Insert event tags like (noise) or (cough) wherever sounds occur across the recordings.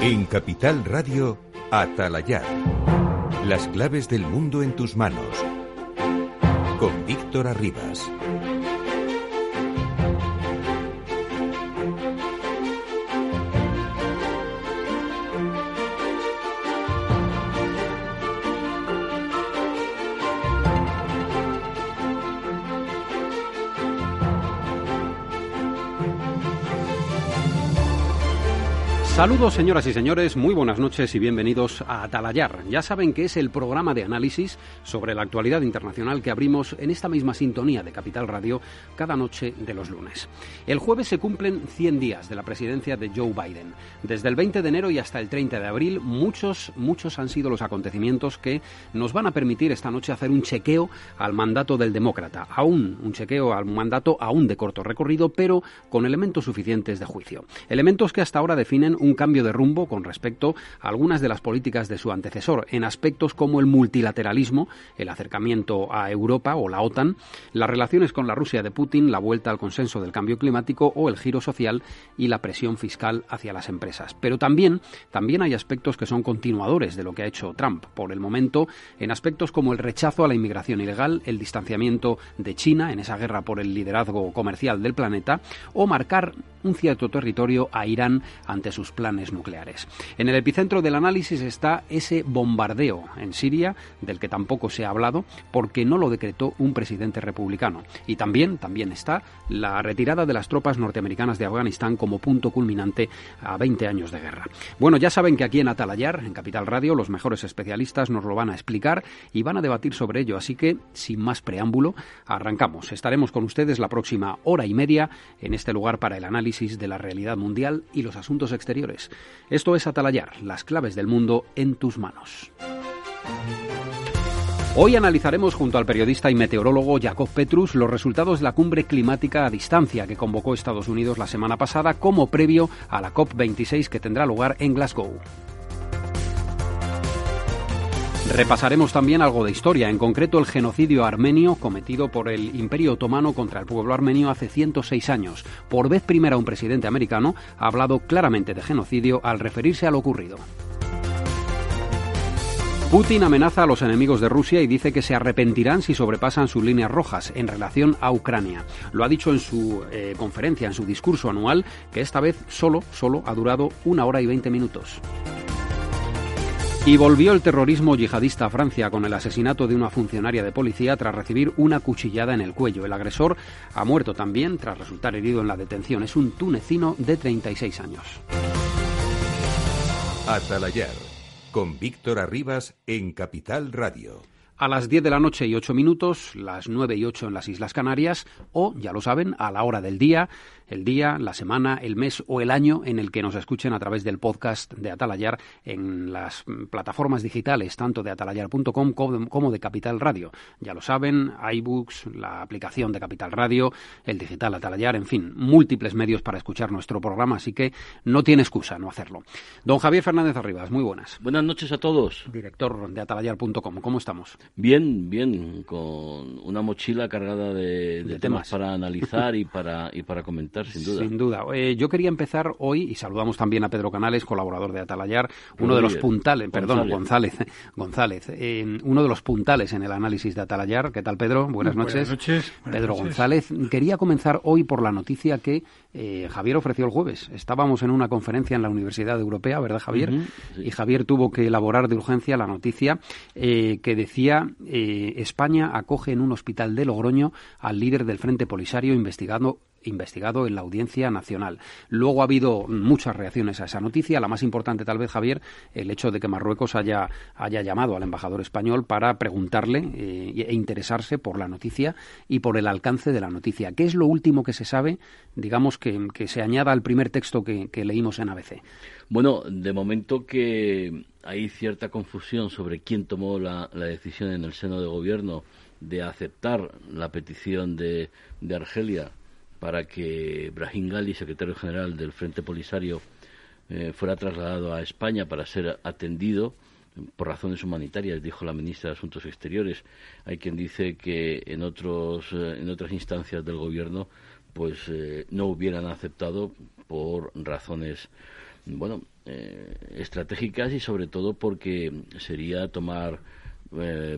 En Capital Radio, Atalayar. Las claves del mundo en tus manos. Con Víctor Arribas. Saludos señoras y señores, muy buenas noches y bienvenidos a Atalayar. Ya saben que es el programa de análisis sobre la actualidad internacional que abrimos en esta misma sintonía de Capital Radio cada noche de los lunes. El jueves se cumplen 100 días de la presidencia de Joe Biden. Desde el 20 de enero y hasta el 30 de abril, muchos, muchos han sido los acontecimientos que nos van a permitir esta noche hacer un chequeo al mandato del demócrata. Aún un chequeo al mandato aún de corto recorrido, pero con elementos suficientes de juicio. Elementos que hasta ahora definen un cambio de rumbo con respecto a algunas de las políticas de su antecesor, en aspectos como el multilateralismo, el acercamiento a Europa o la OTAN, las relaciones con la Rusia de Putin, la vuelta al consenso del cambio climático o el giro social y la presión fiscal hacia las empresas. Pero también, también hay aspectos que son continuadores de lo que ha hecho Trump por el momento, en aspectos como el rechazo a la inmigración ilegal, el distanciamiento de China en esa guerra por el liderazgo comercial del planeta o marcar un cierto territorio a Irán ante sus planes nucleares. En el epicentro del análisis está ese bombardeo en Siria, del que tampoco se ha hablado, porque no lo decretó un presidente republicano. Y también, también está la retirada de las tropas norteamericanas de Afganistán como punto culminante a 20 años de guerra. Bueno, ya saben que aquí en Atalayar, en Capital Radio, los mejores especialistas nos lo van a explicar y van a debatir sobre ello. Así que, sin más preámbulo, arrancamos. Estaremos con ustedes la próxima hora y media en este lugar para el análisis de la realidad mundial y los asuntos exteriores. Esto es Atalayar, las claves del mundo en tus manos. Hoy analizaremos junto al periodista y meteorólogo Jacob Petrus los resultados de la cumbre climática a distancia que convocó Estados Unidos la semana pasada como previo a la COP26 que tendrá lugar en Glasgow. Repasaremos también algo de historia, en concreto el genocidio armenio cometido por el Imperio Otomano contra el pueblo armenio hace 106 años. Por vez primera un presidente americano ha hablado claramente de genocidio al referirse a lo ocurrido. Putin amenaza a los enemigos de Rusia y dice que se arrepentirán si sobrepasan sus líneas rojas en relación a Ucrania. Lo ha dicho en su eh, conferencia, en su discurso anual, que esta vez solo, solo ha durado una hora y veinte minutos. Y volvió el terrorismo yihadista a Francia con el asesinato de una funcionaria de policía tras recibir una cuchillada en el cuello. El agresor ha muerto también tras resultar herido en la detención. Es un tunecino de 36 años. Atalayar, con Víctor Arribas en Capital Radio a las 10 de la noche y 8 minutos, las 9 y 8 en las Islas Canarias, o, ya lo saben, a la hora del día, el día, la semana, el mes o el año en el que nos escuchen a través del podcast de Atalayar en las plataformas digitales, tanto de atalayar.com como de Capital Radio. Ya lo saben, iBooks, la aplicación de Capital Radio, el digital Atalayar, en fin, múltiples medios para escuchar nuestro programa, así que no tiene excusa no hacerlo. Don Javier Fernández Arribas, muy buenas. Buenas noches a todos. Director de atalayar.com, ¿cómo estamos? Bien, bien, con una mochila cargada de, temas. para analizar (laughs) y para, y para comentar sin duda. Eh, yo quería empezar hoy, y saludamos también a Pedro Canales, colaborador de Atalayar, uno de los puntales, perdón, González, González, (laughs) eh, uno de los puntales en el análisis de Atalayar. ¿Qué tal, Pedro? Buenas noches. Buenas noches. Pedro González. Quería comenzar hoy por la noticia que eh, Javier ofreció el jueves. Estábamos en una conferencia en la Universidad Europea, ¿verdad, Javier? Y Javier tuvo que elaborar de urgencia la noticia que decía España acoge en un hospital de Logroño al líder del Frente Polisario investigando investigado en la Audiencia Nacional. Luego ha habido muchas reacciones a esa noticia. La más importante, tal vez, Javier, el hecho de que Marruecos haya, haya llamado al embajador español para preguntarle eh, e interesarse por la noticia y por el alcance de la noticia. ¿Qué es lo último que se sabe, digamos, que, se añada al primer texto que, leímos en ABC? Bueno, de momento que hay cierta confusión sobre quién tomó la, decisión en el seno de gobierno de aceptar la petición de, de Argelia para que Brahim Gali, secretario general del Frente Polisario, eh, fuera trasladado a España para ser atendido por razones humanitarias, dijo la ministra de Asuntos Exteriores. Hay quien dice que en otros eh, en otras instancias del gobierno pues eh, no hubieran aceptado por razones bueno, estratégicas y sobre todo porque sería tomar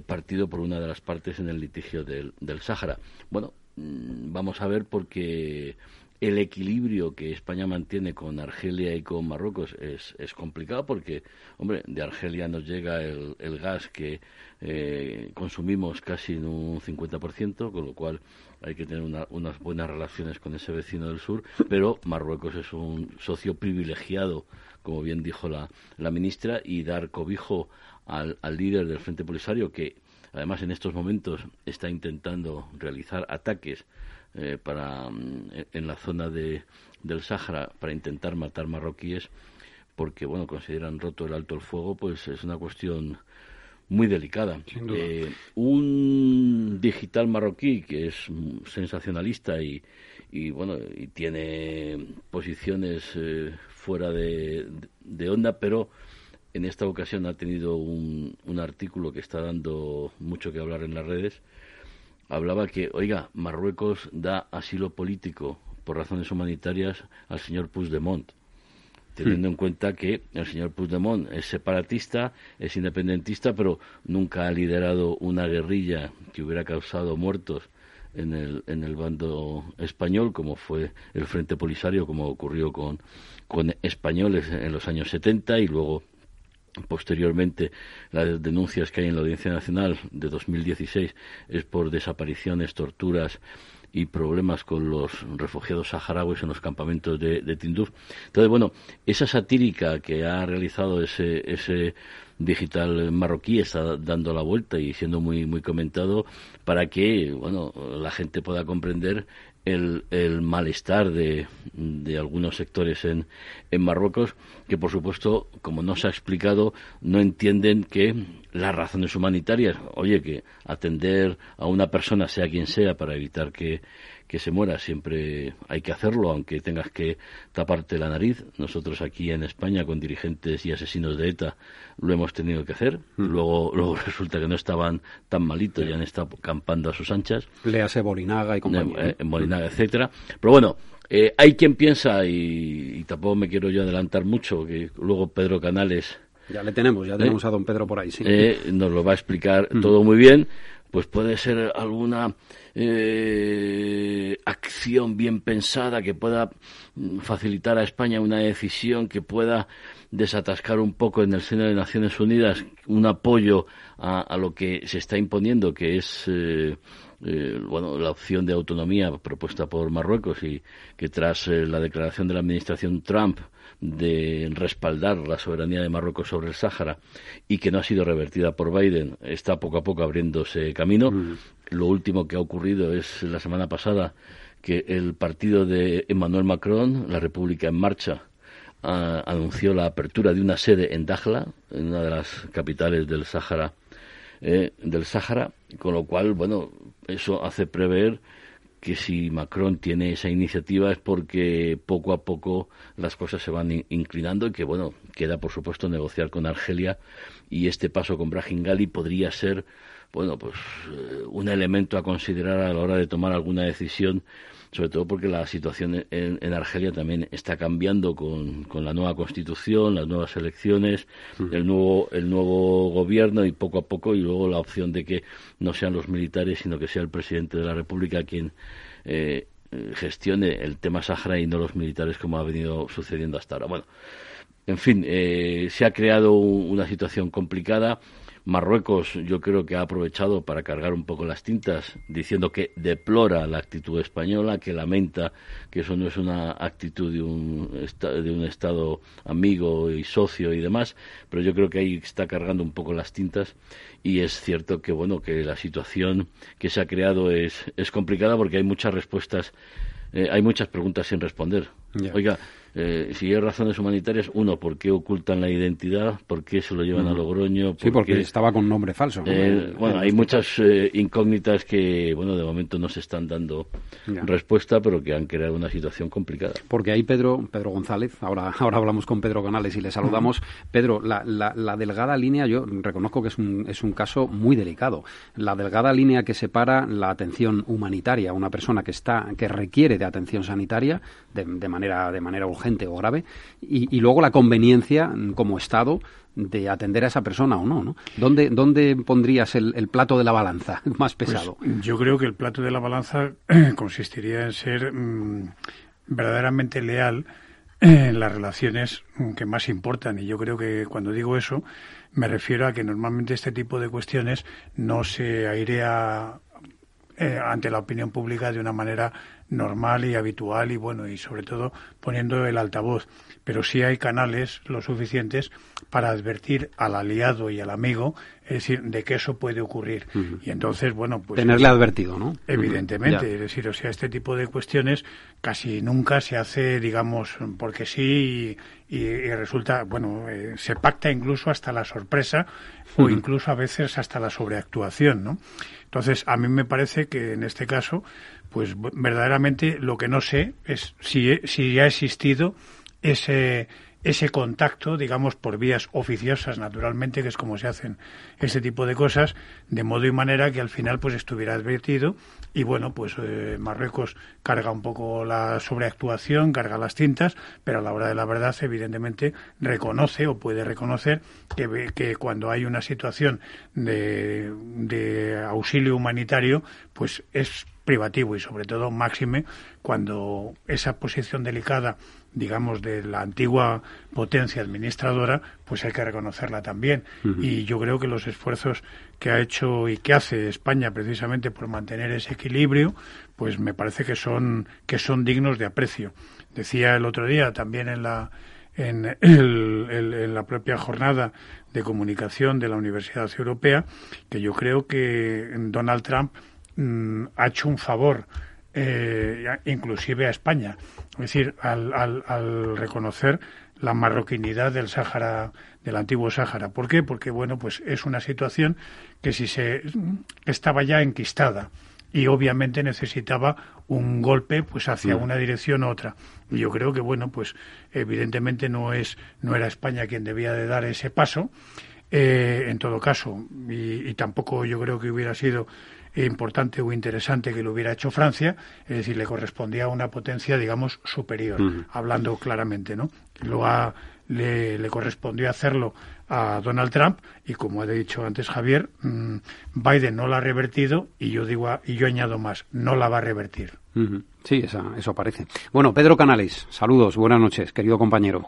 partido por una de las partes en el litigio del, del Sáhara. Bueno, vamos a ver porque el equilibrio que España mantiene con Argelia y con Marruecos es, es complicado porque, hombre, de Argelia nos llega el, el gas que eh, consumimos casi en un 50%, con lo cual hay que tener unas buenas relaciones con ese vecino del sur, pero Marruecos es un socio privilegiado, como bien dijo la, la ministra, y dar cobijo al, al líder del Frente Polisario, que además en estos momentos está intentando realizar ataques eh, para, mm, en la zona de, del Sáhara para intentar matar marroquíes porque bueno consideran roto el alto el fuego pues es una cuestión muy delicada. Eh, un digital marroquí que es sensacionalista y, y bueno y tiene posiciones eh, fuera de, de, onda pero en esta ocasión ha tenido un, un artículo que está dando mucho que hablar en las redes. Hablaba que, oiga, Marruecos da asilo político por razones humanitarias al señor Puigdemont, teniendo en cuenta que el señor Puigdemont es separatista, es independentista, pero nunca ha liderado una guerrilla que hubiera causado muertos en el, en el bando español, como fue el Frente Polisario, como ocurrió con, con españoles en los años 70 y luego Posteriormente, las denuncias que hay en la Audiencia Nacional de 2016 es por desapariciones, torturas y problemas con los refugiados saharauis en los campamentos de, de Tinduf. Entonces, bueno, esa satírica que ha realizado ese, ese digital marroquí está dando la vuelta y siendo muy muy comentado para que bueno la gente pueda comprender el, el malestar de, de, algunos sectores en, en Marruecos, que por supuesto, como no se ha explicado, no entienden que las razones humanitarias, oye, que atender a una persona, sea quien sea, para evitar que que se muera siempre hay que hacerlo, aunque tengas que taparte la nariz. Nosotros aquí en España, con dirigentes y asesinos de ETA, lo hemos tenido que hacer. Mm. Luego, (laughs) luego resulta que no estaban tan malitos y han estado campando a sus anchas. Léase Bolinaga y compañía. En Bolinaga, etcétera. Pero bueno, eh, hay quien piensa, y, y, tampoco me quiero yo adelantar mucho, que luego Pedro Canales. Ya le tenemos, ya ¿Eh? tenemos a don Pedro por ahí, sí. Eh, nos lo va a explicar mm. todo muy bien. Pues puede ser alguna eh, acción bien pensada que pueda mm, facilitar a España una decisión que pueda desatascar un poco en el seno de Naciones Unidas un apoyo a, lo que se está imponiendo, que es eh, eh, bueno, la opción de autonomía propuesta por Marruecos y que tras eh, la declaración de la administración Trump de respaldar la soberanía de Marruecos sobre el Sáhara y que no ha sido revertida por Biden, está poco a poco abriéndose camino. Mm. Lo último que ha ocurrido es la semana pasada que el partido de Emmanuel Macron, la República en Marcha, a, anunció la apertura de una sede en Dakhla, en una de las capitales del Sáhara, eh, del Sáhara, con lo cual, bueno, eso hace prever que si Macron tiene esa iniciativa es porque poco a poco las cosas se van inclinando y que, bueno, queda por supuesto negociar con Argelia y este paso con Brahim Gali podría ser, bueno, pues eh, un elemento a considerar a la hora de tomar alguna decisión sobre todo porque la situación en, en Argelia también está cambiando con, con, la nueva constitución, las nuevas elecciones, el nuevo el nuevo gobierno y poco a poco y luego la opción de que no sean los militares sino que sea el presidente de la República quien eh, gestione el tema Sahara y no los militares como ha venido sucediendo hasta ahora. Bueno, en fin, eh, se ha creado una situación complicada Marruecos yo creo que ha aprovechado para cargar un poco las tintas, diciendo que deplora la actitud española, que lamenta que eso no es una actitud de un, de un Estado amigo y socio y demás, pero yo creo que ahí está cargando un poco las tintas y es cierto que bueno que la situación que se ha creado es, es complicada porque hay muchas respuestas, eh, hay muchas preguntas sin responder. Yeah. Oiga, eh, si hay razones humanitarias, uno, ¿por qué ocultan la identidad? ¿Por qué se lo llevan a Logroño? sí, porque estaba con nombre falso. Eh, bueno, hay muchas eh, incógnitas que, bueno, de momento no se están dando ya. respuesta, pero que han creado una situación complicada. Porque ahí Pedro, Pedro González, ahora, (laughs) ahora hablamos con Pedro Canales y le saludamos. Pedro, la, la, la, delgada línea, yo reconozco que es un, es un caso muy delicado. La delgada línea que separa la atención humanitaria a una persona que está, que requiere de atención sanitaria de, de manera, de manera urgente urgente o grave, y, luego la conveniencia como Estado de atender a esa persona o no, ¿no? ¿Dónde, dónde pondrías el, plato de la balanza (laughs) más pues pesado? yo creo que el plato de la balanza (clears throat) consistiría en ser mm, verdaderamente leal en las relaciones que más importan. Y yo creo que cuando digo eso, me refiero a que normalmente este tipo de cuestiones no se airea eh, ante la opinión pública de una manera normal y habitual y bueno y sobre todo poniendo el altavoz. Pero sí hay canales lo suficientes para advertir al aliado y al amigo es decir de que eso puede ocurrir. Y entonces bueno pues tenerle advertido no evidentemente es decir o sea este tipo de cuestiones casi nunca se hace digamos porque sí y, resulta bueno eh, se pacta incluso hasta la sorpresa o incluso a veces hasta la sobreactuación no entonces, a mí me parece que en este caso, pues verdaderamente lo que no sé es si, si ha existido ese, ese contacto, digamos, por vías oficiosas, naturalmente, que es como se hacen ese tipo de cosas, de modo y manera que al final pues estuviera advertido. Y bueno, pues eh, Marruecos carga un poco la sobreactuación, carga las tintas, pero a la hora de la verdad, evidentemente, reconoce o puede reconocer que, que cuando hay una situación de, de auxilio humanitario, pues es privativo y sobre todo máxime cuando esa posición delicada digamos, de la antigua potencia administradora, pues hay que reconocerla también. Y yo creo que los esfuerzos que ha hecho y que hace España precisamente por mantener ese equilibrio, pues me parece que son, que son dignos de aprecio. Decía el otro día también en la, en, en la propia jornada de comunicación de la Universidad Europea que yo creo que Donald Trump mm, ha hecho un favor eh, inclusive a España. Es decir, al, al, reconocer la marroquinidad del Sáhara, del antiguo Sáhara. ¿Por qué? Porque, bueno, pues es una situación que si se estaba ya enquistada y obviamente necesitaba un golpe pues hacia mm. una dirección u otra. Y yo creo que, bueno, pues evidentemente no es, no era España quien debía de dar ese paso, eh, en todo caso, y, tampoco yo creo que hubiera sido importante o interesante que lo hubiera hecho Francia, es decir, le correspondía a una potencia, digamos, superior, hablando claramente, ¿no? Lo ha, le, correspondió hacerlo a Donald Trump y como ha dicho antes Javier, mm, Biden no la ha revertido y yo digo y yo añado más, no la va a revertir. Sí, eso parece. Bueno, Pedro Canales, saludos, buenas noches, querido compañero.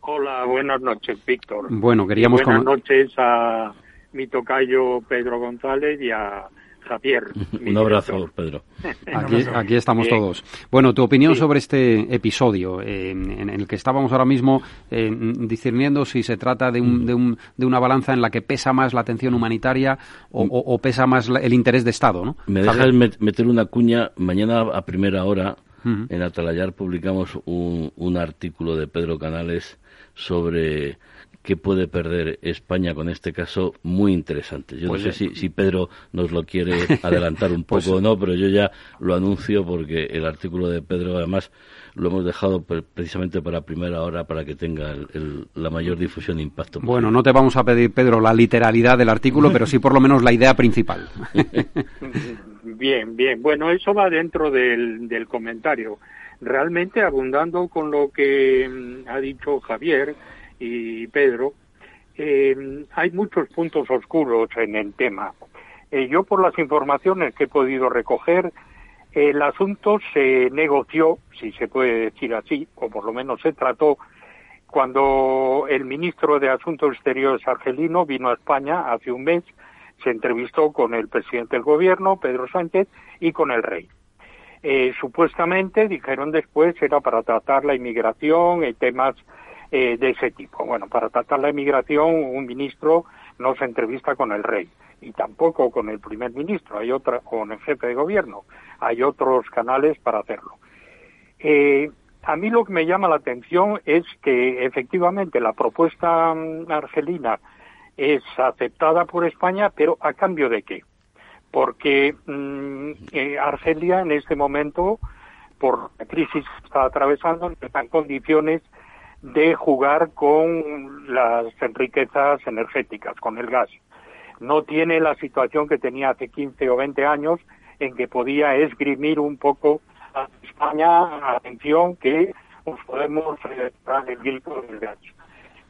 Hola, buenas noches, Víctor. Bueno, queríamos buenas noches a mi tocayo Pedro González y a Javier. Un abrazo, Pedro. (laughs) Aquí, estamos todos. Bueno, tu opinión sobre este episodio eh, en el que estábamos ahora mismo eh, discerniendo si se trata de, un, de, un, de, una balanza en la que pesa más la atención humanitaria o, pesa más el interés de Estado, ¿no? Me dejas meter una cuña. Mañana a primera hora en Atalayar publicamos un, un artículo de Pedro Canales sobre qué puede perder España con este caso muy interesante. Yo no sé si, si, Pedro nos lo quiere (laughs) adelantar un pues poco o no, pero yo ya lo anuncio porque el artículo de Pedro además lo hemos dejado precisamente para primera hora para que tenga la mayor difusión e impacto. Bueno, no te vamos a pedir, Pedro, la literalidad del artículo, pero sí por lo menos la idea principal. (laughs) bien, bien. Bueno, eso va dentro del, del comentario. Realmente abundando con lo que mm, ha dicho Javier, y Pedro, eh, hay muchos puntos oscuros en el tema. Eh, yo, por las informaciones que he podido recoger, el asunto se negoció, si se puede decir así, o por lo menos se trató, cuando el ministro de Asuntos Exteriores argelino vino a España hace un mes, se entrevistó con el presidente del gobierno, Pedro Sánchez, y con el rey. Eh, supuestamente, dijeron después, era para tratar la inmigración y temas eh, de ese tipo. Bueno, para tratar la inmigración, un ministro no se entrevista con el rey y tampoco con el primer ministro, hay otra, con el jefe de gobierno, hay otros canales para hacerlo. Eh, a mí lo que me llama la atención es que efectivamente la propuesta mm, argelina es aceptada por España, pero a cambio de qué? Porque mm, eh, Argelia en este momento, por la crisis que está atravesando, está en condiciones de jugar con las riquezas energéticas, con el gas. No tiene la situación que tenía hace 15 o 20 años en que podía esgrimir un poco a España atención que nos podemos eh, dar el grito del gacho.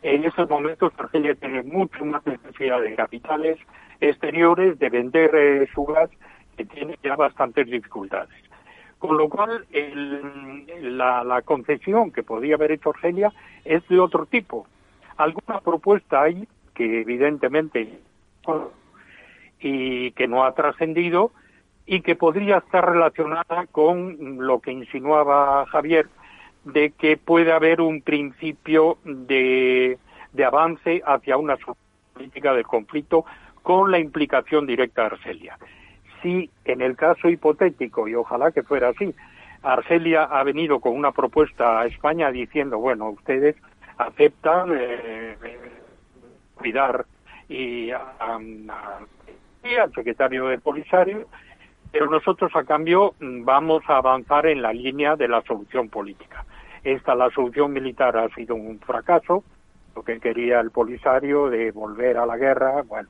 En estos momentos Argelia tiene mucho más necesidad de capitales exteriores, de vender eh, su gas, que tiene ya bastantes dificultades. Con lo cual, la, la concesión que podía haber hecho Argelia es de otro tipo. Alguna propuesta hay que evidentemente y que no ha trascendido y que podría estar relacionada con lo que insinuaba Javier de que puede haber un principio de, de avance hacia una política del conflicto con la implicación directa de Argelia. Si en el caso hipotético, y ojalá que fuera así, Argelia ha venido con una propuesta a España diciendo, bueno, ustedes aceptan eh, cuidar y al secretario del Polisario, pero nosotros a cambio vamos a avanzar en la línea de la solución política. Esta, la solución militar, ha sido un fracaso, lo que quería el Polisario de volver a la guerra, bueno,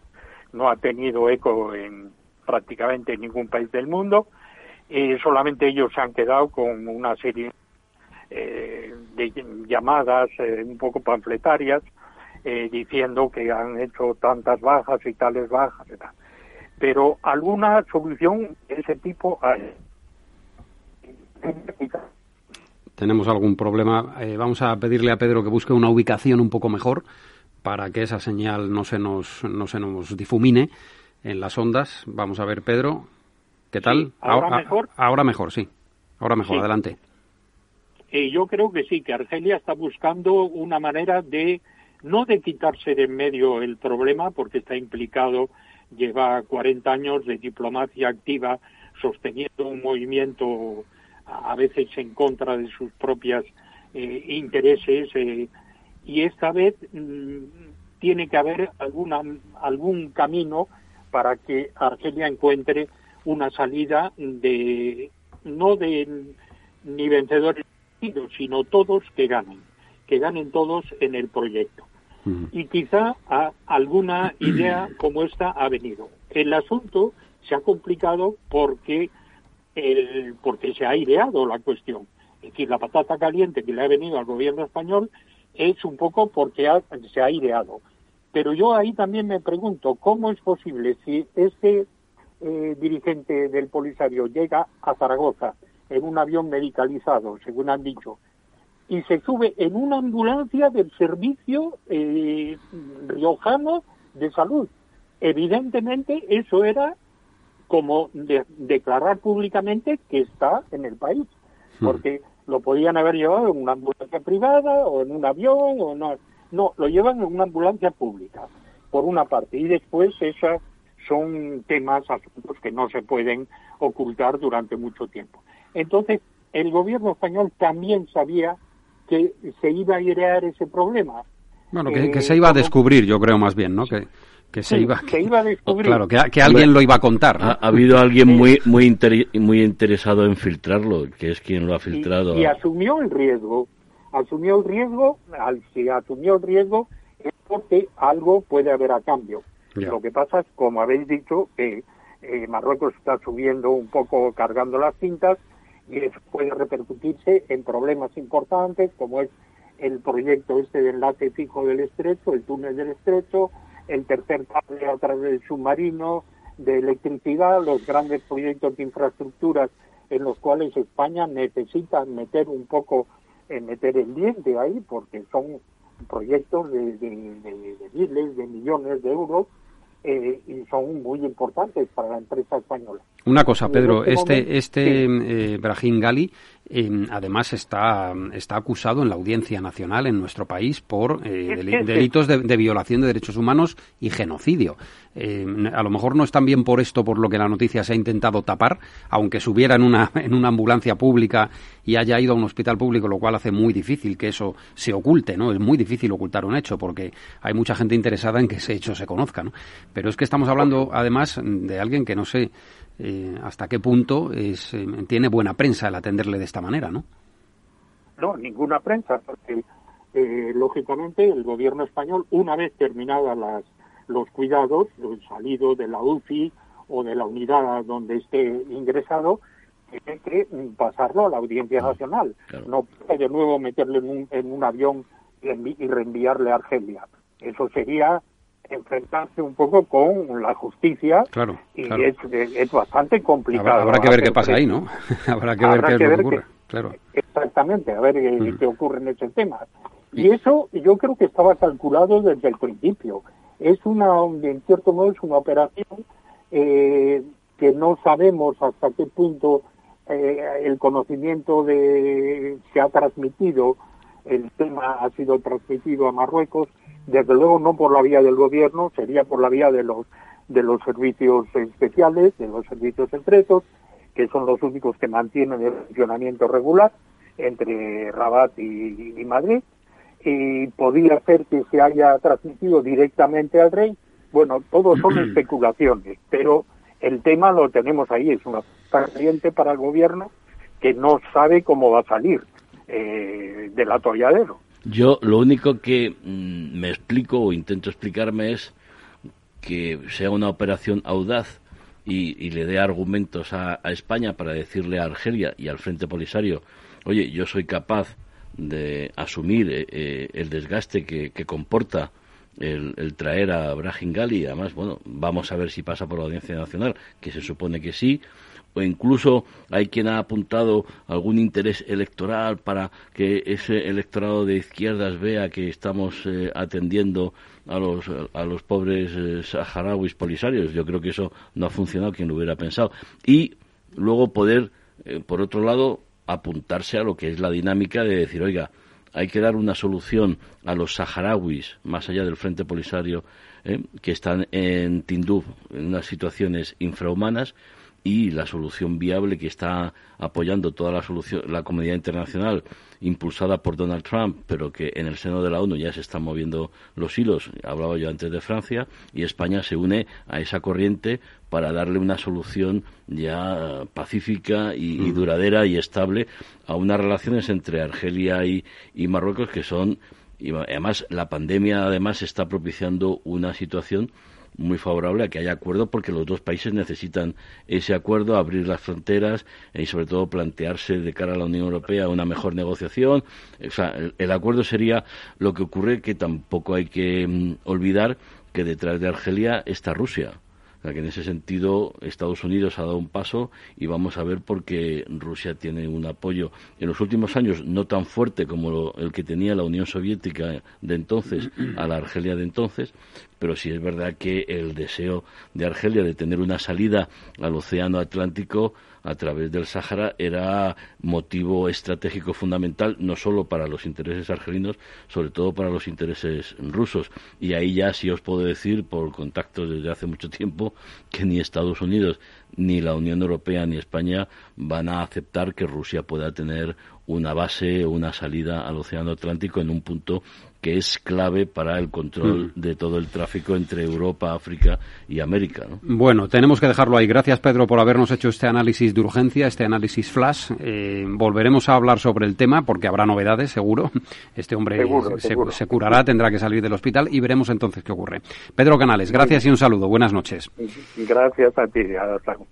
no ha tenido eco en prácticamente ningún país del mundo, y solamente ellos se han quedado con una serie eh, de llamadas eh, un poco panfletarias eh, diciendo que han hecho tantas bajas y tales bajas. Pero alguna solución de ese tipo hay. Tenemos algún problema. Eh, vamos a pedirle a Pedro que busque una ubicación un poco mejor para que esa señal no se nos, no se nos difumine en las ondas. Vamos a ver, Pedro. ¿Qué tal? ¿ahora, mejor? Ahora mejor, sí. Ahora mejor, adelante. Eh, yo creo que sí, que Argelia está buscando una manera de no de quitarse de en medio el problema, porque está implicado, lleva 40 años de diplomacia activa sosteniendo un movimiento a veces en contra de sus propios eh, intereses eh, y esta vez mm, tiene que haber alguna, algún camino para que Argelia encuentre una salida de no de ni vencedores sino todos que ganen que ganen todos en el proyecto. Y quizá alguna idea (clears throat) como esta ha venido. El asunto se ha complicado porque, el, porque se ha ideado la cuestión. Es decir, la patata caliente que le ha venido al gobierno español es un poco porque se ha ideado. Pero yo ahí también me pregunto, ¿cómo es posible si este eh, dirigente del Polisario llega a Zaragoza en un avión medicalizado, según han dicho, y se sube en una ambulancia del servicio eh, riojano de salud. Evidentemente eso era como declarar públicamente que está en el país, hmm. porque lo podían haber llevado en una ambulancia privada o en un avión o no, no, lo llevan en una ambulancia pública, por una parte, y después esas son temas, asuntos que no se pueden ocultar durante mucho tiempo. Entonces, el gobierno español también sabía que se iba a idear ese problema. Bueno, que, se iba a descubrir, yo creo más bien, ¿no? Que, que se, iba, que, iba a (laughs) descubrir. Claro, que, alguien lo iba a contar. Ha, habido alguien muy muy muy interesado en filtrarlo, que es quien lo ha filtrado. Y, asumió el riesgo. Asumió el riesgo, al si asumió el riesgo es porque algo puede haber a cambio. Lo que pasa es, como habéis dicho, que eh, Marruecos está subiendo un poco, cargando las cintas, y eso puede repercutirse en problemas importantes como es el proyecto este de enlace fijo del estrecho, el túnel del estrecho, el tercer cable a través del submarino, de electricidad, los grandes proyectos de infraestructuras en los cuales España necesita meter un poco, eh, meter el diente ahí, porque son proyectos de, de miles de millones de euros eh, y son muy importantes para la empresa española. Una cosa, Pedro, este, este eh, Brahim Gali eh, además está, está acusado en la Audiencia Nacional en nuestro país por eh, delitos de, violación de derechos humanos y genocidio. A lo mejor no es también por esto por lo que la noticia se ha intentado tapar, aunque subiera en una, (laughs) en una ambulancia pública y haya ido a un hospital público, lo cual hace muy difícil que eso se oculte, ¿no? Es muy difícil ocultar un hecho porque hay mucha gente interesada en que ese hecho se conozca, ¿no? Pero es que estamos hablando además de alguien que no sé eh, hasta qué punto es, eh, tiene buena prensa el atenderle de esta manera, ¿no? No, ninguna prensa, porque eh, lógicamente el gobierno español, una vez terminadas las, los cuidados, salido de la UCI o de la unidad donde esté ingresado, tiene que pasarlo a la Audiencia Nacional. No puede de nuevo meterle en un, en un avión y reenviarle a Argelia. Eso sería enfrentarse un poco con la justicia claro, y Es, es, bastante complicado. Habrá, que ver qué pasa ahí, ¿no? (laughs) habrá que ver qué es lo que ocurre. claro. Exactamente, a ver qué, ocurre en ese tema. Y eso yo creo que estaba calculado desde el principio. Es una, en cierto modo, es una operación eh, que no sabemos hasta qué punto eh, el conocimiento de se ha transmitido, el tema ha sido transmitido a Marruecos, desde luego no por la vía del gobierno, sería por la vía de los de los servicios especiales, de los servicios secretos, que son los únicos que mantienen el funcionamiento regular entre Rabat y, Madrid, y podría ser que se haya transmitido directamente al rey. Bueno, todo son (clears throat) especulaciones, pero el tema lo tenemos ahí, es una corriente para el gobierno que no sabe cómo va a salir eh, del atolladero. Yo lo único que mm, me explico o intento explicarme es que sea una operación audaz y, le dé argumentos a, España para decirle a Argelia y al Frente Polisario, oye, yo soy capaz de asumir eh, eh, el desgaste que, comporta el, traer a Brahim Gali, además, bueno, vamos a ver si pasa por la Audiencia Nacional, que se supone que sí, o incluso hay quien ha apuntado algún interés electoral para que ese electorado de izquierdas vea que estamos eh, atendiendo a los, a los pobres eh, saharauis polisarios. Yo creo que eso no ha funcionado, quien lo hubiera pensado. Y luego poder, eh, por otro lado, apuntarse a lo que es la dinámica de decir, oiga, hay que dar una solución a los saharauis, más allá del Frente Polisario, que están en Tinduf en unas situaciones infrahumanas, y la solución viable que está apoyando toda la solución la comunidad internacional impulsada por Donald Trump, pero que en el seno de la ONU ya se están moviendo los hilos. Hablaba yo antes de Francia y España se une a esa corriente para darle una solución ya pacífica y, mm. duradera y estable a unas relaciones entre Argelia y, y Marruecos que son y además la pandemia además está propiciando una situación muy favorable a que haya acuerdo porque los dos países necesitan ese acuerdo, abrir las fronteras y sobre todo plantearse de cara a la Unión Europea una mejor negociación. El, acuerdo sería lo que ocurre que tampoco hay que mm, olvidar que detrás de Argelia está Rusia que en ese sentido Estados Unidos ha dado un paso y vamos a ver por qué Rusia tiene un apoyo. En los últimos años no tan fuerte como el que tenía la Unión Soviética de entonces a la Argelia de entonces, pero sí es verdad que el deseo de Argelia de tener una salida al Océano Atlántico a través del Sáhara era motivo estratégico fundamental no solo para los intereses argelinos, sobre todo para los intereses rusos. Y ahí ya sí os puedo decir, por contactos desde hace mucho tiempo, que ni Estados Unidos, ni la Unión Europea, ni España van a aceptar que Rusia pueda tener una base una salida al Océano Atlántico en un punto que es clave para el control mm. de todo el tráfico entre Europa, África y América. Bueno, tenemos que dejarlo ahí. Gracias, Pedro, por habernos hecho este análisis de urgencia, este análisis flash. Eh, volveremos a hablar sobre el tema porque habrá novedades, seguro. Este hombre se, curará, tendrá que salir del hospital y veremos entonces qué ocurre. Pedro Canales, gracias y un saludo. Buenas noches. Gracias a ti.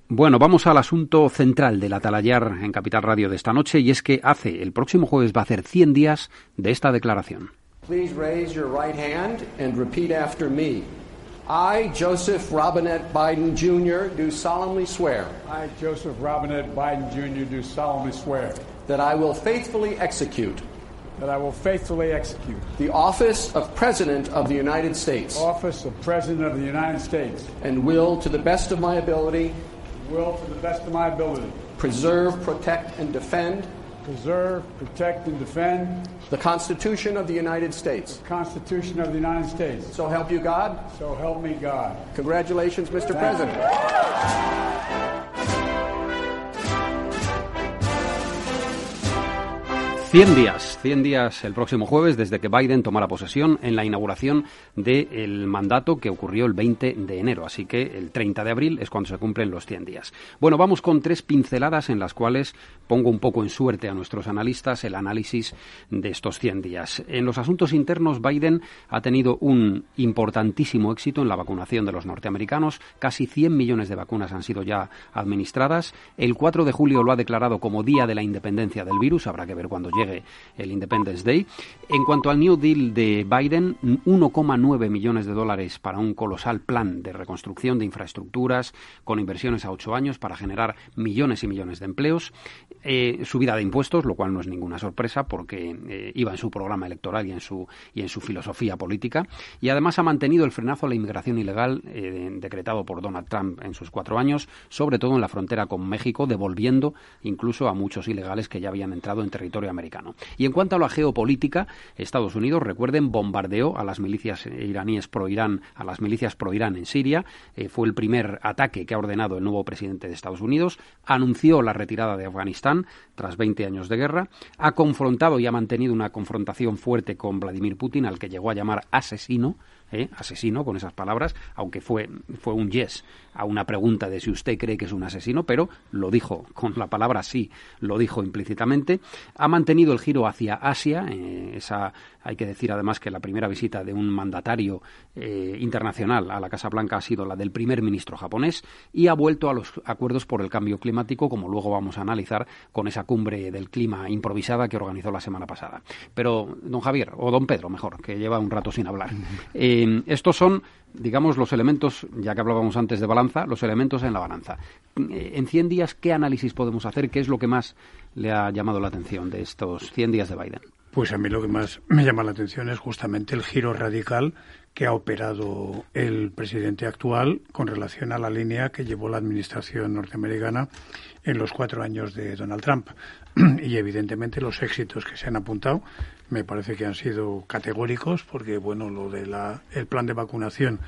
Bueno, vamos al asunto central del Atalayar en Capital Radio de esta noche y es que hace, el próximo jueves va a hacer 100 días de esta declaración. Please raise your right hand and repeat after me. I, Joseph Robinette Biden Jr., do solemnly swear. I, Joseph Robinette Biden Jr., do solemnly swear. That I will faithfully execute. That I will faithfully execute. The office of President of the United States. Office of President of the United States. And will, to the best of my ability. Will, to the best of my ability. Preserve, protect, and defend preserve, protect, and defend the Constitution of the United States. The Constitution of the United States. So help you God. So help me God. Congratulations, Mr. Thank President. You. 100 días, 100 días el próximo jueves desde que Biden tomara posesión en la inauguración del mandato que ocurrió el 20 de enero. Así que el 30 de abril es cuando se cumplen los 100 días. Bueno, vamos con tres pinceladas en las cuales pongo un poco en suerte a nuestros analistas el análisis de estos 100 días. En los asuntos internos, Biden ha tenido un importantísimo éxito en la vacunación de los norteamericanos. Casi 100 millones de vacunas han sido ya administradas. El 4 de julio lo ha declarado como Día de la Independencia del Virus. Habrá que ver cuándo el Independence Day. En cuanto al New Deal de Biden, 1,9 millones de dólares para un colosal plan de reconstrucción de infraestructuras con inversiones a ocho años para generar millones y millones de empleos. Eh, subida de impuestos, lo cual no es ninguna sorpresa porque eh, iba en su programa electoral y en su, y en su filosofía política. Y además ha mantenido el frenazo a la inmigración ilegal eh, decretado por Donald Trump en sus cuatro años, sobre todo en la frontera con México, devolviendo incluso a muchos ilegales que ya habían entrado en territorio americano. Y en cuanto a la geopolítica, Estados Unidos, recuerden, bombardeó a las milicias iraníes pro-Irán, a las milicias pro-Irán en Siria. Eh, fue el primer ataque que ha ordenado el nuevo presidente de Estados Unidos. Anunció la retirada de Afganistán tras 20 años de guerra. Ha confrontado y ha mantenido una confrontación fuerte con Vladimir Putin, al que llegó a llamar asesino ¿eh? asesino con esas palabras, aunque fue, fue un yes a una pregunta de si usted cree que es un asesino, pero lo dijo con la palabra sí, lo dijo implícitamente. Ha mantenido el giro hacia Asia, eh, esa, hay que decir además que la primera visita de un mandatario eh, internacional a la Casa Blanca ha sido la del primer ministro japonés y ha vuelto a los acuerdos por el cambio climático, como luego vamos a analizar con esa cumbre del clima improvisada que organizó la semana pasada. Pero, don Javier, o don Pedro, mejor, que lleva un rato sin hablar. (laughs) estos son, digamos, los elementos, ya que hablábamos antes de los elementos en la balanza. Eh, en 100 días, ¿qué análisis podemos hacer? ¿Qué es lo que más le ha llamado la atención de estos 100 días de Biden? Pues a mí lo que más me llama la atención es justamente el giro radical que ha operado el presidente actual con relación a la línea que llevó la administración norteamericana en los cuatro años de Donald Trump. (clears throat) Y evidentemente los éxitos que se han apuntado me parece que han sido categóricos porque, bueno, lo de la, el plan de vacunación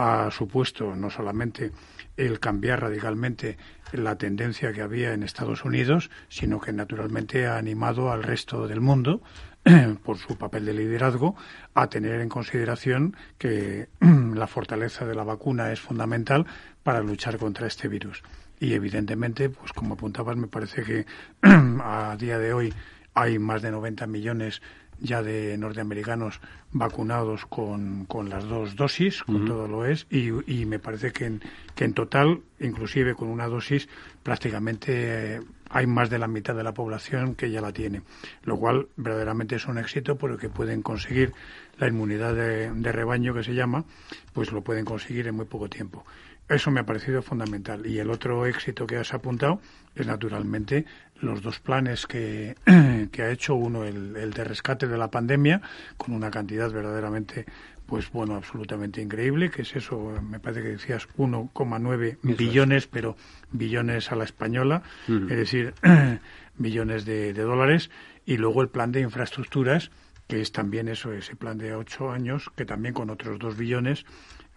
ha supuesto no solamente el cambiar radicalmente la tendencia que había en Estados Unidos, sino que naturalmente ha animado al resto del mundo (clears throat) por su papel de liderazgo, a tener en consideración que (clears throat) la fortaleza de la vacuna es fundamental para luchar contra este virus. Y evidentemente, pues como apuntabas, me parece que (clears throat) a día de hoy hay más de 90 millones ya de norteamericanos vacunados con, con las dos dosis, con todo lo es, y, y me parece que en, que en total, inclusive con una dosis, prácticamente hay más de la mitad de la población que ya la tiene, lo cual verdaderamente es un éxito porque pueden conseguir la inmunidad de, de rebaño que se llama, pues lo pueden conseguir en muy poco tiempo. Eso me ha parecido fundamental. Y el otro éxito que has apuntado es naturalmente los dos planes que, (clears throat) que ha hecho. Uno, el, el, de rescate de la pandemia, con una cantidad verdaderamente, pues bueno, absolutamente increíble, que es eso, me parece que decías 1,9 billones, pero billones a la española, es decir, (clears throat) billones de, de dólares, y luego el plan de infraestructuras, que es también eso, ese plan de ocho años, que también con otros dos billones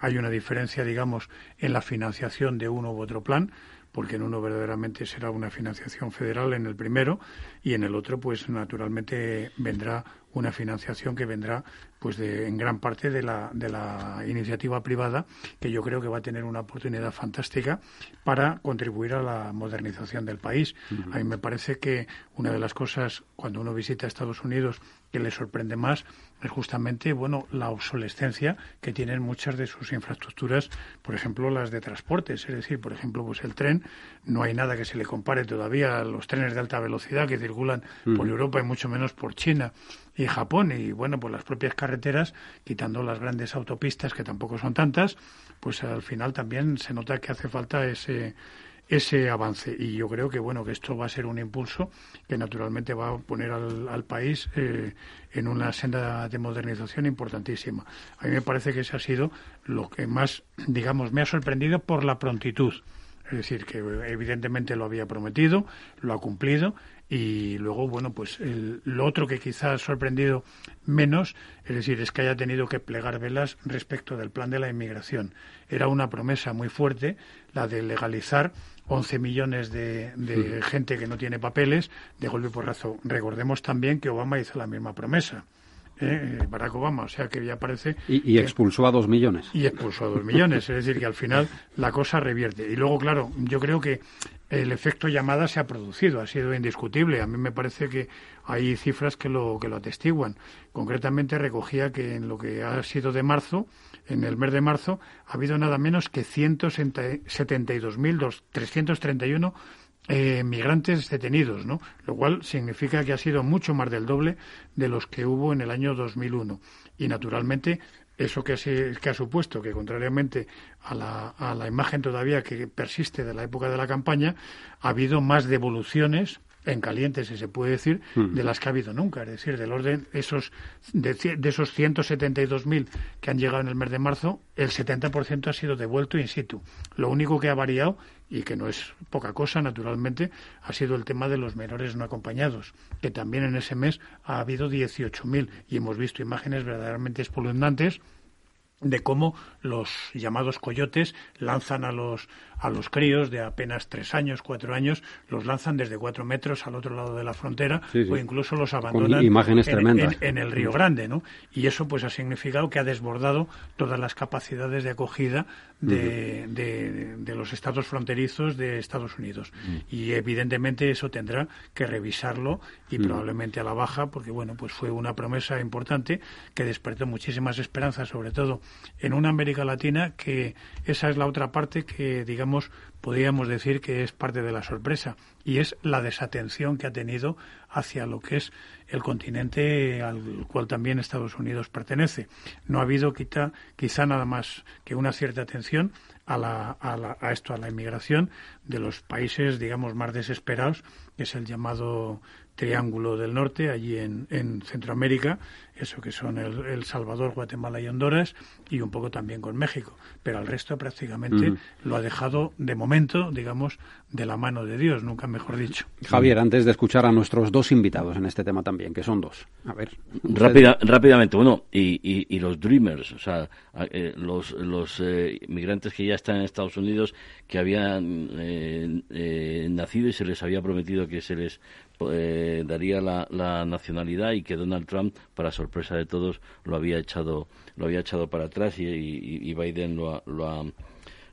hay una diferencia, digamos, en la financiación de uno u otro plan, porque en uno verdaderamente será una financiación federal en el primero y en el otro, pues naturalmente vendrá una financiación que vendrá pues de, en gran parte de la, de la iniciativa privada que yo creo que va a tener una oportunidad fantástica para contribuir a la modernización del país. A mí me parece que una de las cosas cuando uno visita Estados Unidos que le sorprende más es justamente bueno la obsolescencia que tienen muchas de sus infraestructuras, por ejemplo las de transportes, es decir, por ejemplo pues el tren no hay nada que se le compare todavía a los trenes de alta velocidad que circulan por Europa y mucho menos por China y Japón. Y bueno pues las propias carreteras quitando las grandes autopistas que tampoco son tantas pues al final también se nota que hace falta ese ese avance. Y yo creo que bueno que esto va a ser un impulso que naturalmente va a poner al, al país eh, en una senda de modernización importantísima. A mí me parece que ese ha sido lo que más digamos me ha sorprendido por la prontitud. Es decir, que evidentemente lo había prometido, lo ha cumplido Y luego, bueno, pues lo otro que quizás ha sorprendido menos, es decir, es que haya tenido que plegar velas respecto del plan de la inmigración. Era una promesa muy fuerte la de legalizar 11 millones de, gente que no tiene papeles de golpe por razón. Recordemos también que Obama hizo la misma promesa. ¿Eh? Barack Obama, o sea que ya parece... Y, expulsó a dos millones. Y expulsó a dos millones, es decir, que al final la cosa revierte. Y luego, claro, yo creo que el efecto llamada se ha producido, ha sido indiscutible. A mí me parece que hay cifras que lo, que lo atestiguan. Concretamente recogía que en lo que ha sido de marzo, en el mes de marzo, ha habido nada menos que 172.331 eh, migrantes detenidos, ¿no? Lo cual significa que ha sido mucho más del doble de los que hubo en el año 2001. Y naturalmente eso que, que ha supuesto que, contrariamente a la, a la imagen todavía que persiste de la época de la campaña, ha habido más devoluciones en caliente, si se puede decir, hmm. de las que ha habido nunca. Es decir, del orden esos, de, de esos 172.000 que han llegado en el mes de marzo, el 70% ha sido devuelto in situ. Lo único que ha variado, y que no es poca cosa, naturalmente, ha sido el tema de los menores no acompañados, que también en ese mes ha habido 18.000 y hemos visto imágenes verdaderamente espeluznantes de cómo los llamados coyotes lanzan a los a los críos de apenas tres años, cuatro años, los lanzan desde cuatro metros al otro lado de la frontera o incluso los abandonan en, el Río Grande, ¿no? Y eso pues ha significado que ha desbordado todas las capacidades de acogida de, de, los estados fronterizos de Estados Unidos. Y evidentemente eso tendrá que revisarlo y probablemente a la baja, porque bueno, pues fue una promesa importante que despertó muchísimas esperanzas, sobre todo en una América Latina que esa es la otra parte que digamos podríamos decir que es parte de la sorpresa y es la desatención que ha tenido hacia lo que es el continente al cual también Estados Unidos pertenece. No ha habido quizá, quizá nada más que una cierta atención a, la, a, a esto, a la inmigración de los países, digamos, más desesperados, que es el llamado Triángulo del Norte, allí en, en Centroamérica, eso que son el, Salvador, Guatemala y Honduras, y un poco también con México. Pero al resto prácticamente lo ha dejado de momento, digamos, de la mano de Dios, nunca mejor dicho. Javier, antes de escuchar a nuestros dos invitados en este tema también, que son dos. A ver. Rápida, rápidamente, bueno, y, y, los Dreamers, o sea, eh, los, los eh, migrantes que ya están en Estados Unidos, que habían eh, nacido y se les había prometido que se les eh, daría la, nacionalidad y que Donald Trump, para sorpresa de todos, lo había echado, lo había echado para atrás y, Biden lo ha, lo, ha,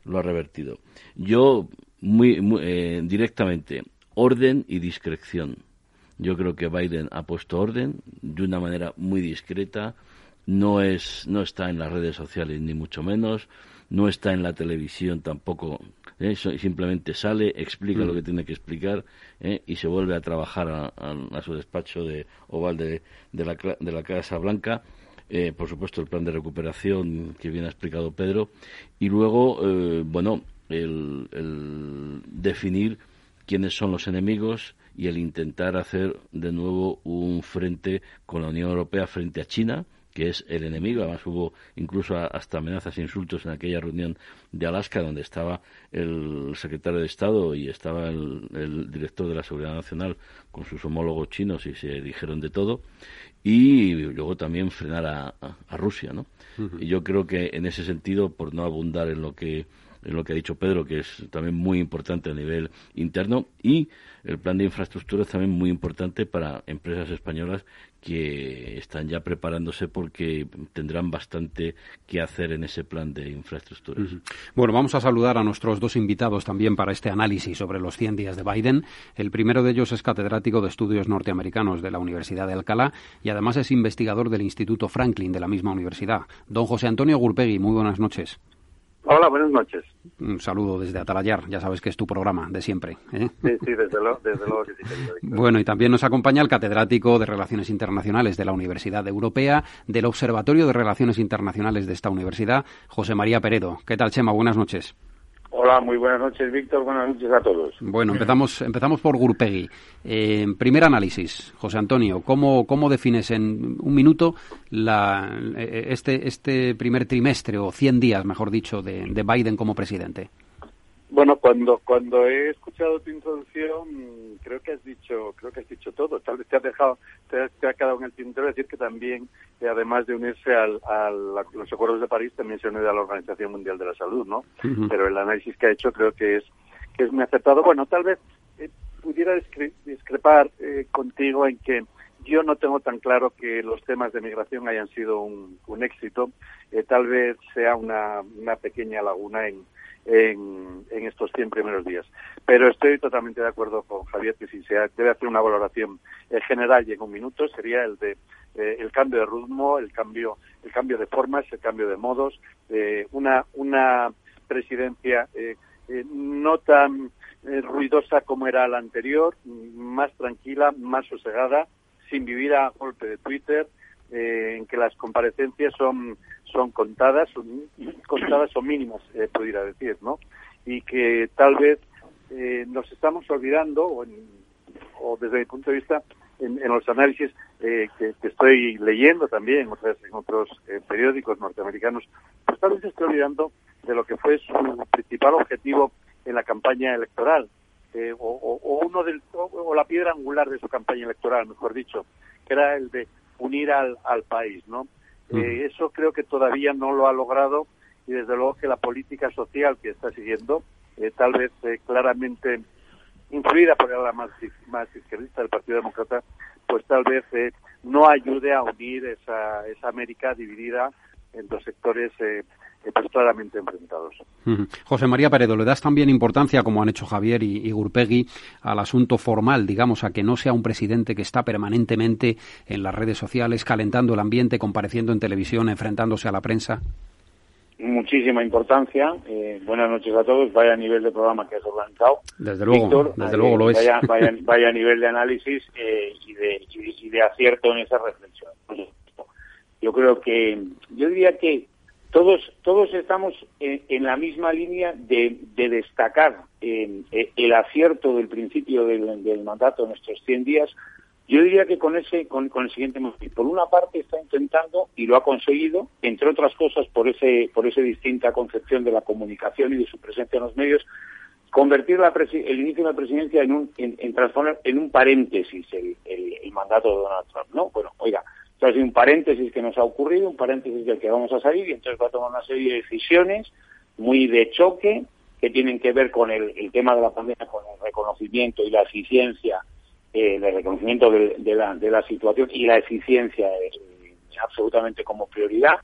lo ha revertido. Yo, muy, eh, directamente, orden y discreción. Yo creo que Biden ha puesto orden de una manera muy discreta. No, es, no está en las redes sociales, ni mucho menos. No está en la televisión tampoco ¿eh? simplemente sale, explica lo mm. que tiene que explicar ¿eh? y se vuelve a trabajar a, su despacho de oval de, de, la, de la Casa Blanca. Eh, por supuesto, el plan de recuperación que bien ha explicado Pedro, y luego, bueno, el, el, definir quiénes son los enemigos y el intentar hacer de nuevo un frente con la Unión Europea frente a China, que es el enemigo. Además hubo incluso hasta amenazas e insultos en aquella reunión de Alaska donde estaba el secretario de Estado y estaba el, director de la Seguridad Nacional con sus homólogos chinos y se dijeron de todo. Y luego también frenar a, Rusia, ¿no? Y yo creo que en ese sentido, por no abundar en lo que en lo que ha dicho Pedro, que es también muy importante a nivel interno, y el plan de infraestructura es también muy importante para empresas españolas que están ya preparándose porque tendrán bastante que hacer en ese plan de infraestructuras. Bueno, vamos a saludar a nuestros dos invitados también para este análisis sobre los 100 días de Biden. El primero de ellos es catedrático de estudios norteamericanos de la Universidad de Alcalá y además es investigador del Instituto Franklin de la misma universidad. Don José Antonio Gurpegui, muy buenas noches. Hola, buenas noches. Un saludo desde Atalayar, ya sabes que es tu programa de siempre. ¿eh? Sí, sí, desde, luego que sí. bueno, y también nos acompaña el catedrático de Relaciones Internacionales de la Universidad Europea, del Observatorio de Relaciones Internacionales de esta universidad, José María Peredo. ¿Qué tal, Chema? Buenas noches. Hola, muy buenas noches, Víctor. Buenas noches a todos. Bueno, empezamos, empezamos por Gurpegui. Eh, primer análisis, José Antonio, ¿cómo, ¿cómo defines en un minuto la, eh, este, este primer trimestre, o 100 días, mejor dicho, de, Biden como presidente? Bueno, cuando cuando he escuchado tu introducción, creo que has dicho creo que has dicho todo. Tal vez te has dejado te, ha quedado en el tintero decir que también, eh, además de unirse al, a los acuerdos de París, también se unió a la Organización Mundial de la Salud, ¿no? Pero el análisis que ha hecho creo que es que es muy acertado. Bueno, tal vez eh, pudiera discrepar eh, contigo en que yo no tengo tan claro que los temas de migración hayan sido un, un éxito. tal vez sea una, una pequeña laguna en en, estos 100 primeros días. Pero estoy totalmente de acuerdo con Javier que si se debe hacer una valoración eh, general y en un minuto sería el de eh, el cambio de ritmo, el cambio, el cambio de formas, el cambio de modos, eh, una, una presidencia no tan ruidosa como era la anterior, más tranquila, más sosegada, sin vivir a golpe de Twitter, en que las comparecencias son son contadas, (clears throat) contadas o mínimas, eh, pudiera decir, ¿no? Y que tal vez eh, nos estamos olvidando, o, o, desde mi punto de vista, en, los análisis eh, que, estoy leyendo también en otros, en otros eh, periódicos norteamericanos, pues tal vez estoy olvidando de lo que fue su principal objetivo en la campaña electoral, eh, o, o, uno del, o, la piedra angular de su campaña electoral, mejor dicho, que era el de unir al, al país, ¿no? Eh, eso creo que todavía no lo ha logrado y desde luego que la política social que está siguiendo, eh, tal vez eh, claramente influida por la más, más izquierdista del Partido Demócrata, pues tal vez no ayude a unir esa, esa América dividida en dos sectores pues claramente enfrentados. José María Peredo, ¿le das también importancia, como han hecho Javier y, y, Gurpegui, al asunto formal, digamos, a que no sea un presidente que está permanentemente en las redes sociales, calentando el ambiente, compareciendo en televisión, enfrentándose a la prensa? Muchísima importancia. Eh, buenas noches a todos. Vaya nivel de programa que has organizado. Desde luego, desde luego lo es. Vaya, (laughs) vaya, nivel de análisis eh, y, de, y de acierto en esa reflexión. Yo creo que, yo diría que todos, todos estamos en, la misma línea de, destacar eh, el acierto del principio del, mandato en estos 100 días. Yo diría que con ese, con, el siguiente motivo. Por una parte está intentando y lo ha conseguido, entre otras cosas por ese, por esa distinta concepción de la comunicación y de su presencia en los medios, convertir el inicio de la presidencia en un, en, transformar en un paréntesis el, el mandato de Donald Trump. No, bueno, oiga, entonces, un paréntesis que nos ha ocurrido, un paréntesis del que vamos a salir, y entonces va a tomar una serie de decisiones muy de choque que tienen que ver con el, tema de la pandemia, con el reconocimiento y la eficiencia, eh, el reconocimiento de, la, situación y la eficiencia eh, absolutamente como prioridad.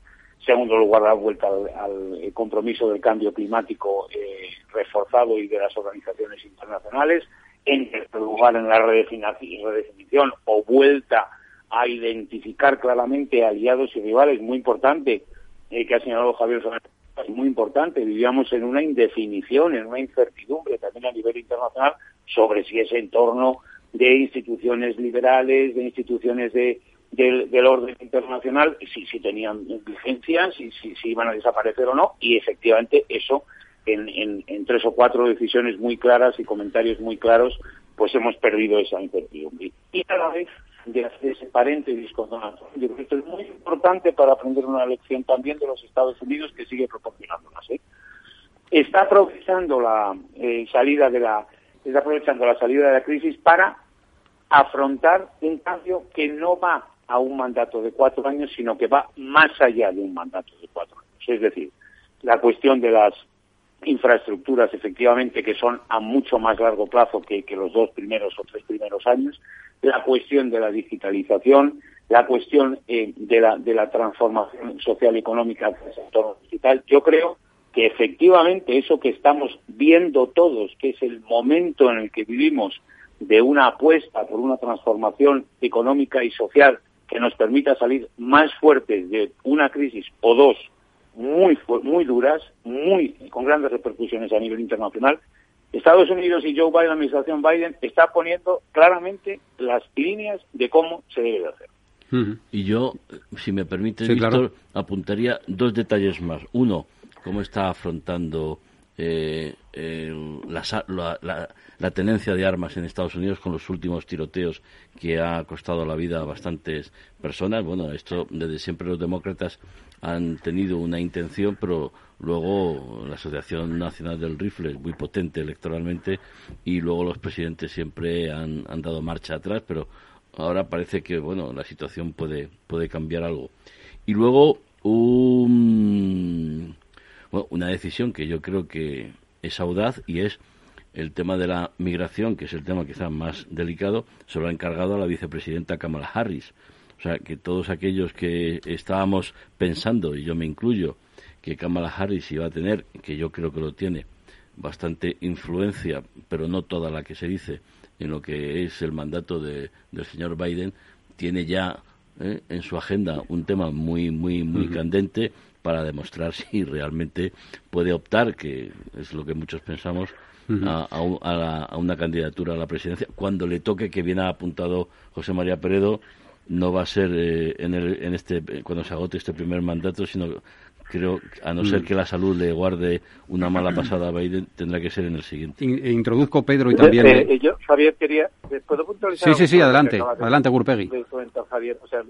Segundo lugar, la vuelta al, compromiso del cambio climático eh, reforzado y de las organizaciones internacionales. En tercer lugar, en la redefinición o vuelta a identificar claramente aliados y rivales, muy importante, eh, que ha señalado Javier es muy importante, vivíamos en una indefinición, en una incertidumbre también a nivel internacional sobre si ese entorno de instituciones liberales, de instituciones de, del, orden internacional, si, si tenían vigencia, si, si, si, iban a desaparecer o no, y efectivamente eso, en, en, en tres o cuatro decisiones muy claras y comentarios muy claros, pues hemos perdido esa incertidumbre. Y a la vez de hacer ese paréntesis con Donald Trump. Yo creo que esto es muy importante para aprender una lección también de los Estados Unidos que sigue proporcionándonos. ¿eh? Está aprovechando la eh, salida de la está aprovechando la salida de la crisis para afrontar un cambio que no va a un mandato de cuatro años, sino que va más allá de un mandato de cuatro años. Es decir, la cuestión de las infraestructuras, efectivamente, que son a mucho más largo plazo que, los dos primeros o tres primeros años, la cuestión de la digitalización, la cuestión eh, de, la, de la transformación social económica del sector digital. Yo creo que efectivamente eso que estamos viendo todos, que es el momento en el que vivimos de una apuesta por una transformación económica y social que nos permita salir más fuertes de una crisis o dos muy muy duras, muy con grandes repercusiones a nivel internacional, Estados Unidos y Joe Biden, la administración Biden, está poniendo claramente las líneas de cómo se debe de hacer. Y yo, si me permite, Víctor, apuntaría dos detalles más. Uno, cómo está afrontando eh, la, tenencia de armas en Estados Unidos con los últimos tiroteos que ha costado la vida a bastantes personas. Bueno, esto desde siempre los demócratas han tenido una intención, pero luego la Asociación Nacional del Rifle es muy potente electoralmente y luego los presidentes siempre han, han dado marcha atrás, pero ahora parece que bueno la situación puede puede cambiar algo. Y luego un bueno, una decisión que yo creo que es audaz y es el tema de la migración, que es el tema quizás más delicado, se lo ha encargado a la vicepresidenta Kamala Harris. O sea, que todos aquellos que estábamos pensando, y yo me incluyo, que Kamala Harris iba a tener, que yo creo que lo tiene, bastante influencia, pero no toda la que se dice, en lo que es el mandato de, del señor Biden, tiene ya ¿eh? en su agenda un tema muy, muy, muy candente para demostrar (laughs) si realmente puede optar, que es lo que muchos pensamos, a, una candidatura a la presidencia. Cuando le toque, que viene apuntado José María Peredo, no va a ser eh, en, el, en este cuando se agote este primer mandato, sino creo, a no ser mm. que la salud le guarde una mala pasada a Biden, tendrá que ser en el siguiente. E introduzco Pedro y también. Eh, eh, yo, Javier, quería. ¿Puedo puntualizar? Sí, sí, sí, adelante. Adelante, Gurpegui. Javier, o sea,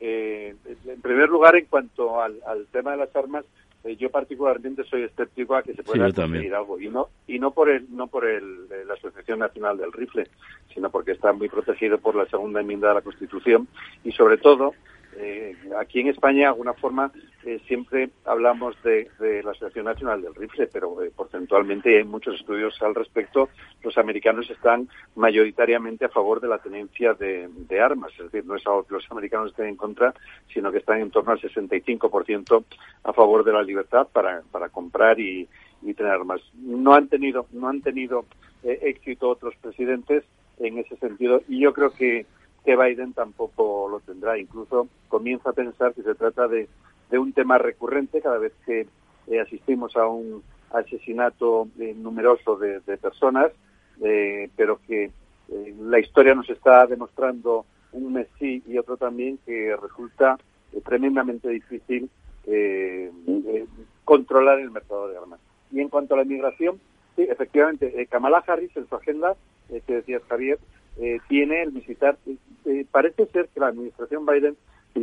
eh, en primer lugar, en cuanto al, tema de las armas, eh, yo particularmente soy escéptico a que se pueda conseguir algo y no y no por el no por el, la Asociación Nacional del Rifle, sino porque está muy protegido por la segunda enmienda de la Constitución y sobre todo eh, aquí en España, de alguna forma, eh, siempre hablamos de, la Asociación Nacional del Rifle, pero eh, porcentualmente hay muchos estudios al respecto. Los americanos están mayoritariamente a favor de la tenencia de, armas, es decir, no es algo que los americanos estén en contra, sino que están en torno al 65% a favor de la libertad para, para comprar y, y tener armas. No han tenido, no han tenido éxito otros presidentes en ese sentido y yo creo que que Biden tampoco lo tendrá. Incluso comienza a pensar que se trata de, un tema recurrente cada vez que eh, asistimos a un asesinato eh, numeroso de, personas, eh, pero que la historia nos está demostrando un mes sí y otro también que resulta tremendamente difícil controlar el mercado de armas. Y en cuanto a la inmigración, sí, efectivamente, Kamala Harris en su agenda, que decías Javier, eh, tiene el visitar. Eh, parece ser que la administración Biden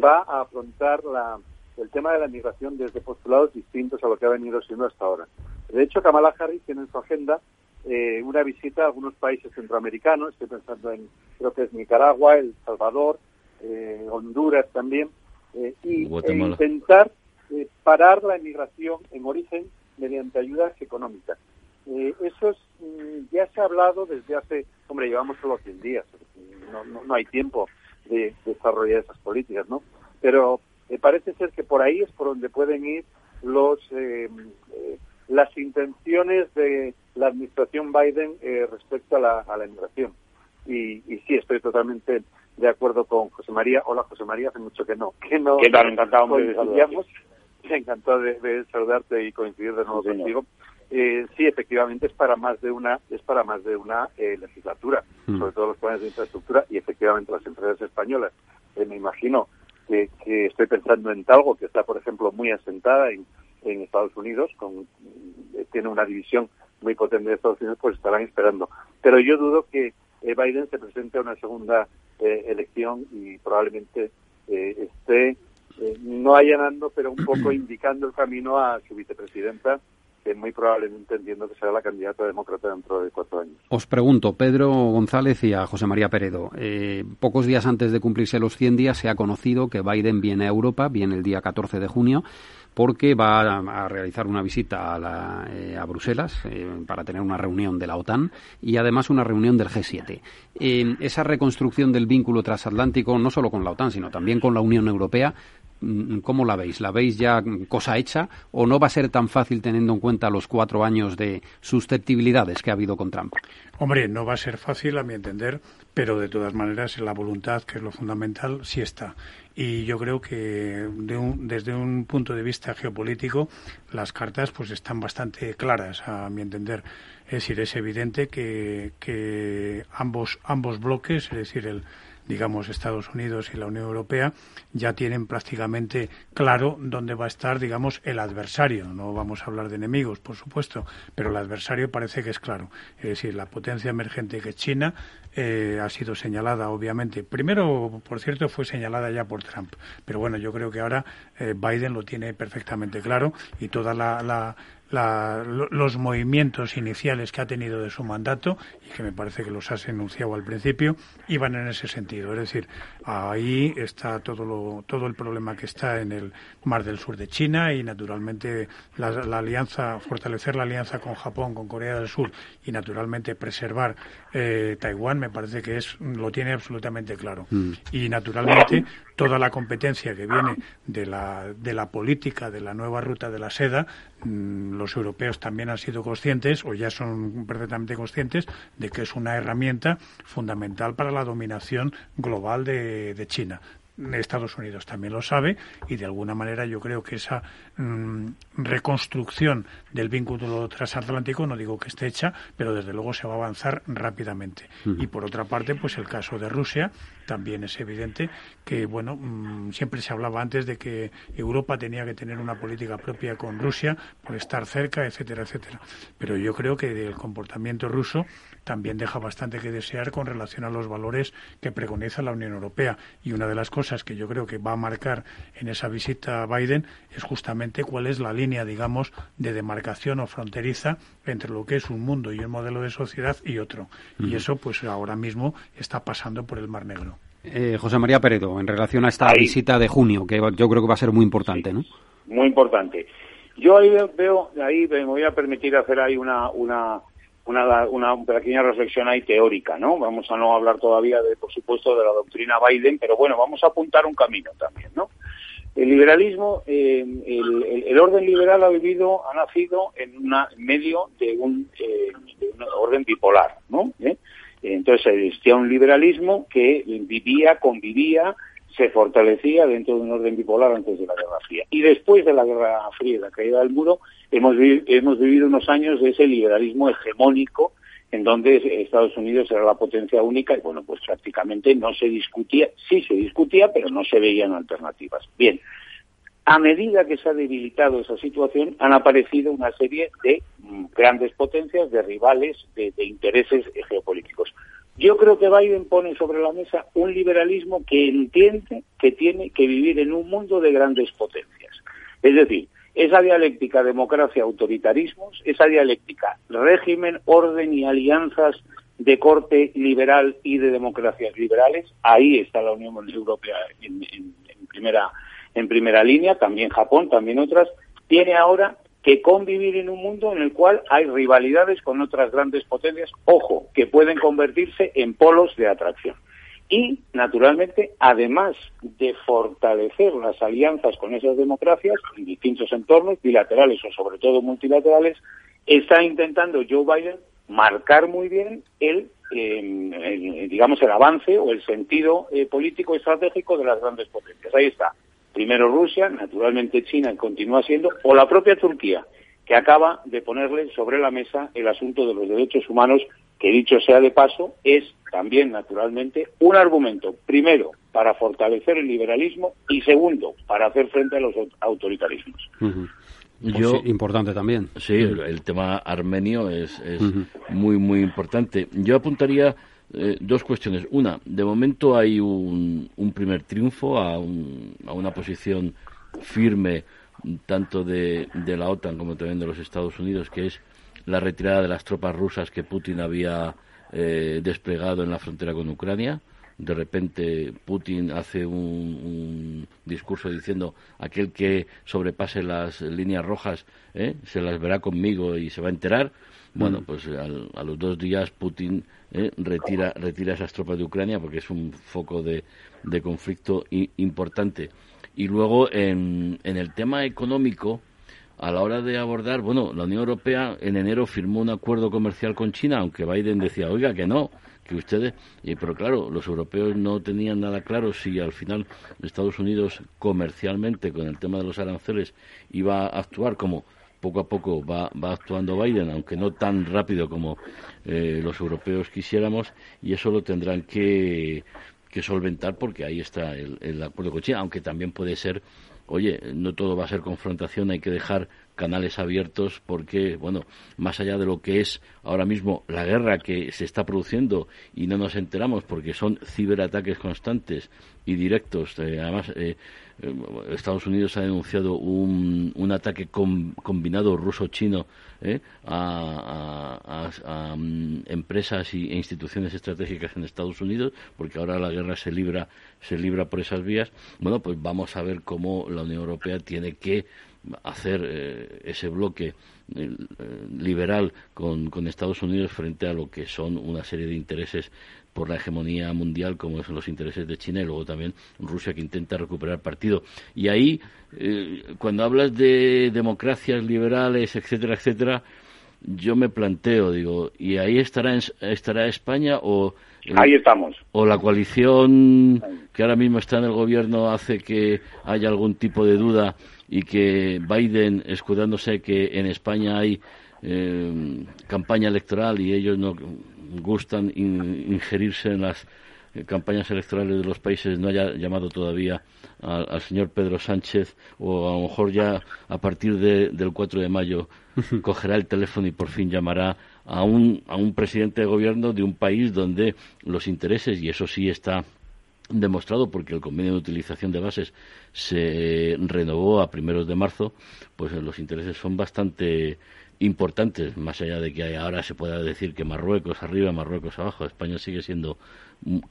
va a afrontar la, el tema de la migración desde postulados distintos a lo que ha venido siendo hasta ahora. De hecho, Kamala Harris tiene en su agenda eh, una visita a algunos países centroamericanos, estoy pensando en, creo que es Nicaragua, El Salvador, Honduras también, y e intentar parar la inmigración en origen mediante ayudas económicas. Eso es, mm, ya se ha hablado desde hace hombre, llevamos solo 100 días, no, no, hay tiempo de, desarrollar esas políticas, ¿no? Pero eh, parece ser que por ahí es por donde pueden ir los eh, eh, las intenciones de la administración Biden respecto a la, a la inmigración. Y, y sí, estoy totalmente de acuerdo con José María. Hola, José María, hace mucho que no. Que no ¿Qué tal? Encantado, de (laughs) Encantado de, saludarte y coincidir de nuevo contigo. Eh, sí, efectivamente es para más de una es para más de una eh, legislatura, mm. sobre todo los planes de infraestructura y efectivamente las empresas españolas. Eh, me imagino que, estoy pensando en Talgo, que está, por ejemplo, muy asentada en, en Estados Unidos, con, tiene una división muy potente de Estados Unidos, pues estarán esperando. Pero yo dudo que Biden se presente a una segunda elección y probablemente esté no allanando, pero un poco (clears throat) indicando el camino a su vicepresidenta que muy probablemente entiendo que será la candidata demócrata dentro de cuatro años. Os pregunto, Pedro González y a José María Peredo, eh, pocos días antes de cumplirse los 100 días se ha conocido que Biden viene a Europa, viene el día 14 de junio, porque va a, realizar una visita a, eh, Bruselas eh, para tener una reunión de la OTAN y además una reunión del G7. esa reconstrucción del vínculo transatlántico, no solo con la OTAN, sino también con la Unión Europea, Mm, ¿Cómo la veis? ¿La veis ya cosa hecha o no va a ser tan fácil teniendo en cuenta los cuatro años de susceptibilidades que ha habido con Trump? Hombre, no va a ser fácil a mi entender, pero de todas maneras la voluntad, que es lo fundamental, sí está. Y yo creo que desde un punto de vista geopolítico las cartas pues están bastante claras a mi entender. Es decir, es evidente que, que ambos, ambos bloques, es decir, el, digamos, Estados Unidos y la Unión Europea ya tienen prácticamente claro dónde va a estar, digamos, el adversario. No vamos a hablar de enemigos, por supuesto, pero el adversario parece que es claro. Es decir, la potencia emergente que es China eh, ha sido señalada, obviamente. Primero, por cierto, fue señalada ya por Trump. Pero bueno, yo creo que ahora eh, Biden lo tiene perfectamente claro y toda la, la, los movimientos iniciales que ha tenido de su mandato y que me parece que los has enunciado al principio iban en ese sentido. Es decir, ahí está todo, lo, todo el problema que está en el mar del sur de China y naturalmente la, alianza, fortalecer la alianza con Japón, con Corea del Sur y naturalmente preservar eh, Taiwán me parece que es lo tiene absolutamente claro. Mm. Y naturalmente toda la competencia que viene de la, de la política de la nueva ruta de la seda, mm, los europeos también han sido conscientes o ya son perfectamente conscientes de que es una herramienta fundamental para la dominación global de, de China. Estados Unidos también lo sabe y de alguna manera yo creo que esa mm, reconstrucción del vínculo transatlántico no digo que esté hecha pero desde luego se va a avanzar rápidamente. Y por otra parte pues el caso de Rusia también es evidente que bueno mm, siempre se hablaba antes de que Europa tenía que tener una política propia con Rusia por estar cerca etcétera etcétera. Pero yo creo que el comportamiento ruso también deja bastante que desear con relación a los valores que preconiza la Unión Europea. Y una de las cosas que yo creo que va a marcar en esa visita a Biden es justamente cuál es la línea, digamos, de demarcación o fronteriza entre lo que es un mundo y un modelo de sociedad y otro. Y eso, pues ahora mismo está pasando por el Mar Negro. Eh, José María Peredo, en relación a esta visita de junio, que yo creo que va a ser muy importante, ¿no? Muy importante. Yo ahí veo, ahí me voy a permitir hacer ahí una, una una, una pequeña reflexión ahí teórica, ¿no? Vamos a no hablar todavía, de, por supuesto, de la doctrina Biden, pero bueno, vamos a apuntar un camino también, ¿no? El liberalismo, eh, el, orden liberal ha vivido, ha nacido en, una, medio de un, eh, orden bipolar, ¿no? ¿Eh? Entonces existía un liberalismo que vivía, convivía, se fortalecía dentro de un orden bipolar antes de la Guerra Fría. Y después de la Guerra Fría y la caída del muro, hemos, hemos vivido unos años de ese liberalismo hegemónico en donde Estados Unidos era la potencia única y bueno, pues prácticamente no se discutía, sí se discutía, pero no se veían alternativas. Bien, a medida que se ha debilitado esa situación, han aparecido una serie de mm, grandes potencias, de rivales, de intereses geopolíticos. Yo creo que Biden pone sobre la mesa un liberalismo que entiende que tiene que vivir en un mundo de grandes potencias. Es decir, esa dialéctica democracia-autoritarismos, esa dialéctica régimen, orden y alianzas de corte liberal y de democracias liberales, ahí está la Unión Europea en, primera, en primera línea, también Japón, también otras, tiene ahora que convivir en un mundo en el cual hay rivalidades con otras grandes potencias, ojo, que pueden convertirse en polos de atracción. Y, naturalmente, además de fortalecer las alianzas con esas democracias en distintos entornos, bilaterales o sobre todo multilaterales, está intentando Joe Biden marcar muy bien el, em, digamos, el avance o el sentido eh, político estratégico de las grandes potencias. Ahí está primero Rusia, naturalmente China continúa siendo, o la propia Turquía, que acaba de ponerle sobre la mesa el asunto de los derechos humanos, que dicho sea de paso, es también naturalmente un argumento, primero, para fortalecer el liberalismo y segundo, para hacer frente a los autoritarismos. Yo, importante también. Sí, el, tema armenio es, muy, muy importante. Yo apuntaría eh, dos cuestiones. Una, de momento hay un, primer triunfo a, una posición firme tanto de, la OTAN como también de los Estados Unidos, que es la retirada de las tropas rusas que Putin había eh, desplegado en la frontera con Ucrania. De repente Putin hace un, discurso diciendo aquel que sobrepase las líneas rojas eh, se las verá conmigo y se va a enterar. Bueno, pues a los dos días Putin eh, retira, retira esas tropas de Ucrania porque es un foco de, de conflicto importante. Y luego en, en el tema económico, a la hora de abordar, bueno, la Unión Europea en enero firmó un acuerdo comercial con China, aunque Biden decía, oiga, que no, que ustedes, pero claro, los europeos no tenían nada claro si al final Estados Unidos comercialmente con el tema de los aranceles iba a actuar como poco a poco va, va actuando Biden, aunque no tan rápido como eh, los europeos quisiéramos, y eso lo tendrán que, que solventar porque ahí está el, el acuerdo con China, aunque también puede ser oye, no todo va a ser confrontación, hay que dejar canales abiertos porque, bueno, más allá de lo que es ahora mismo la guerra que se está produciendo y no nos enteramos porque son ciberataques constantes y directos, eh, además eh, eh, Estados Unidos ha denunciado un, un ataque combinado ruso-chino a, mm, empresas e instituciones estratégicas en Estados Unidos, porque ahora la guerra se libra, se libra por esas vías. Bueno, pues vamos a ver cómo la Unión Europea tiene que hacer eh, ese bloque eh, liberal con, con, Estados Unidos frente a lo que son una serie de intereses por la hegemonía mundial, como son los intereses de China y luego también Rusia que intenta recuperar partido. Y ahí, eh, cuando hablas de democracias liberales, etcétera, etcétera, yo me planteo, digo, ¿y ahí estará, estará España o... Ahí estamos. O la coalición que ahora mismo está en el gobierno hace que haya algún tipo de duda y que Biden, escudándose que en España hay eh, campaña electoral y ellos no gustan ingerirse en las eh, campañas electorales de los países, no haya llamado todavía al, señor Pedro Sánchez o a lo mejor ya a partir del 4 de mayo cogerá el teléfono y por fin llamará a un, a un presidente de gobierno de un país donde los intereses, y eso sí está demostrado porque el convenio de utilización de bases se renovó a primeros de marzo, pues los intereses son bastante importantes, más allá de que ahora se pueda decir que Marruecos arriba, Marruecos abajo, España sigue siendo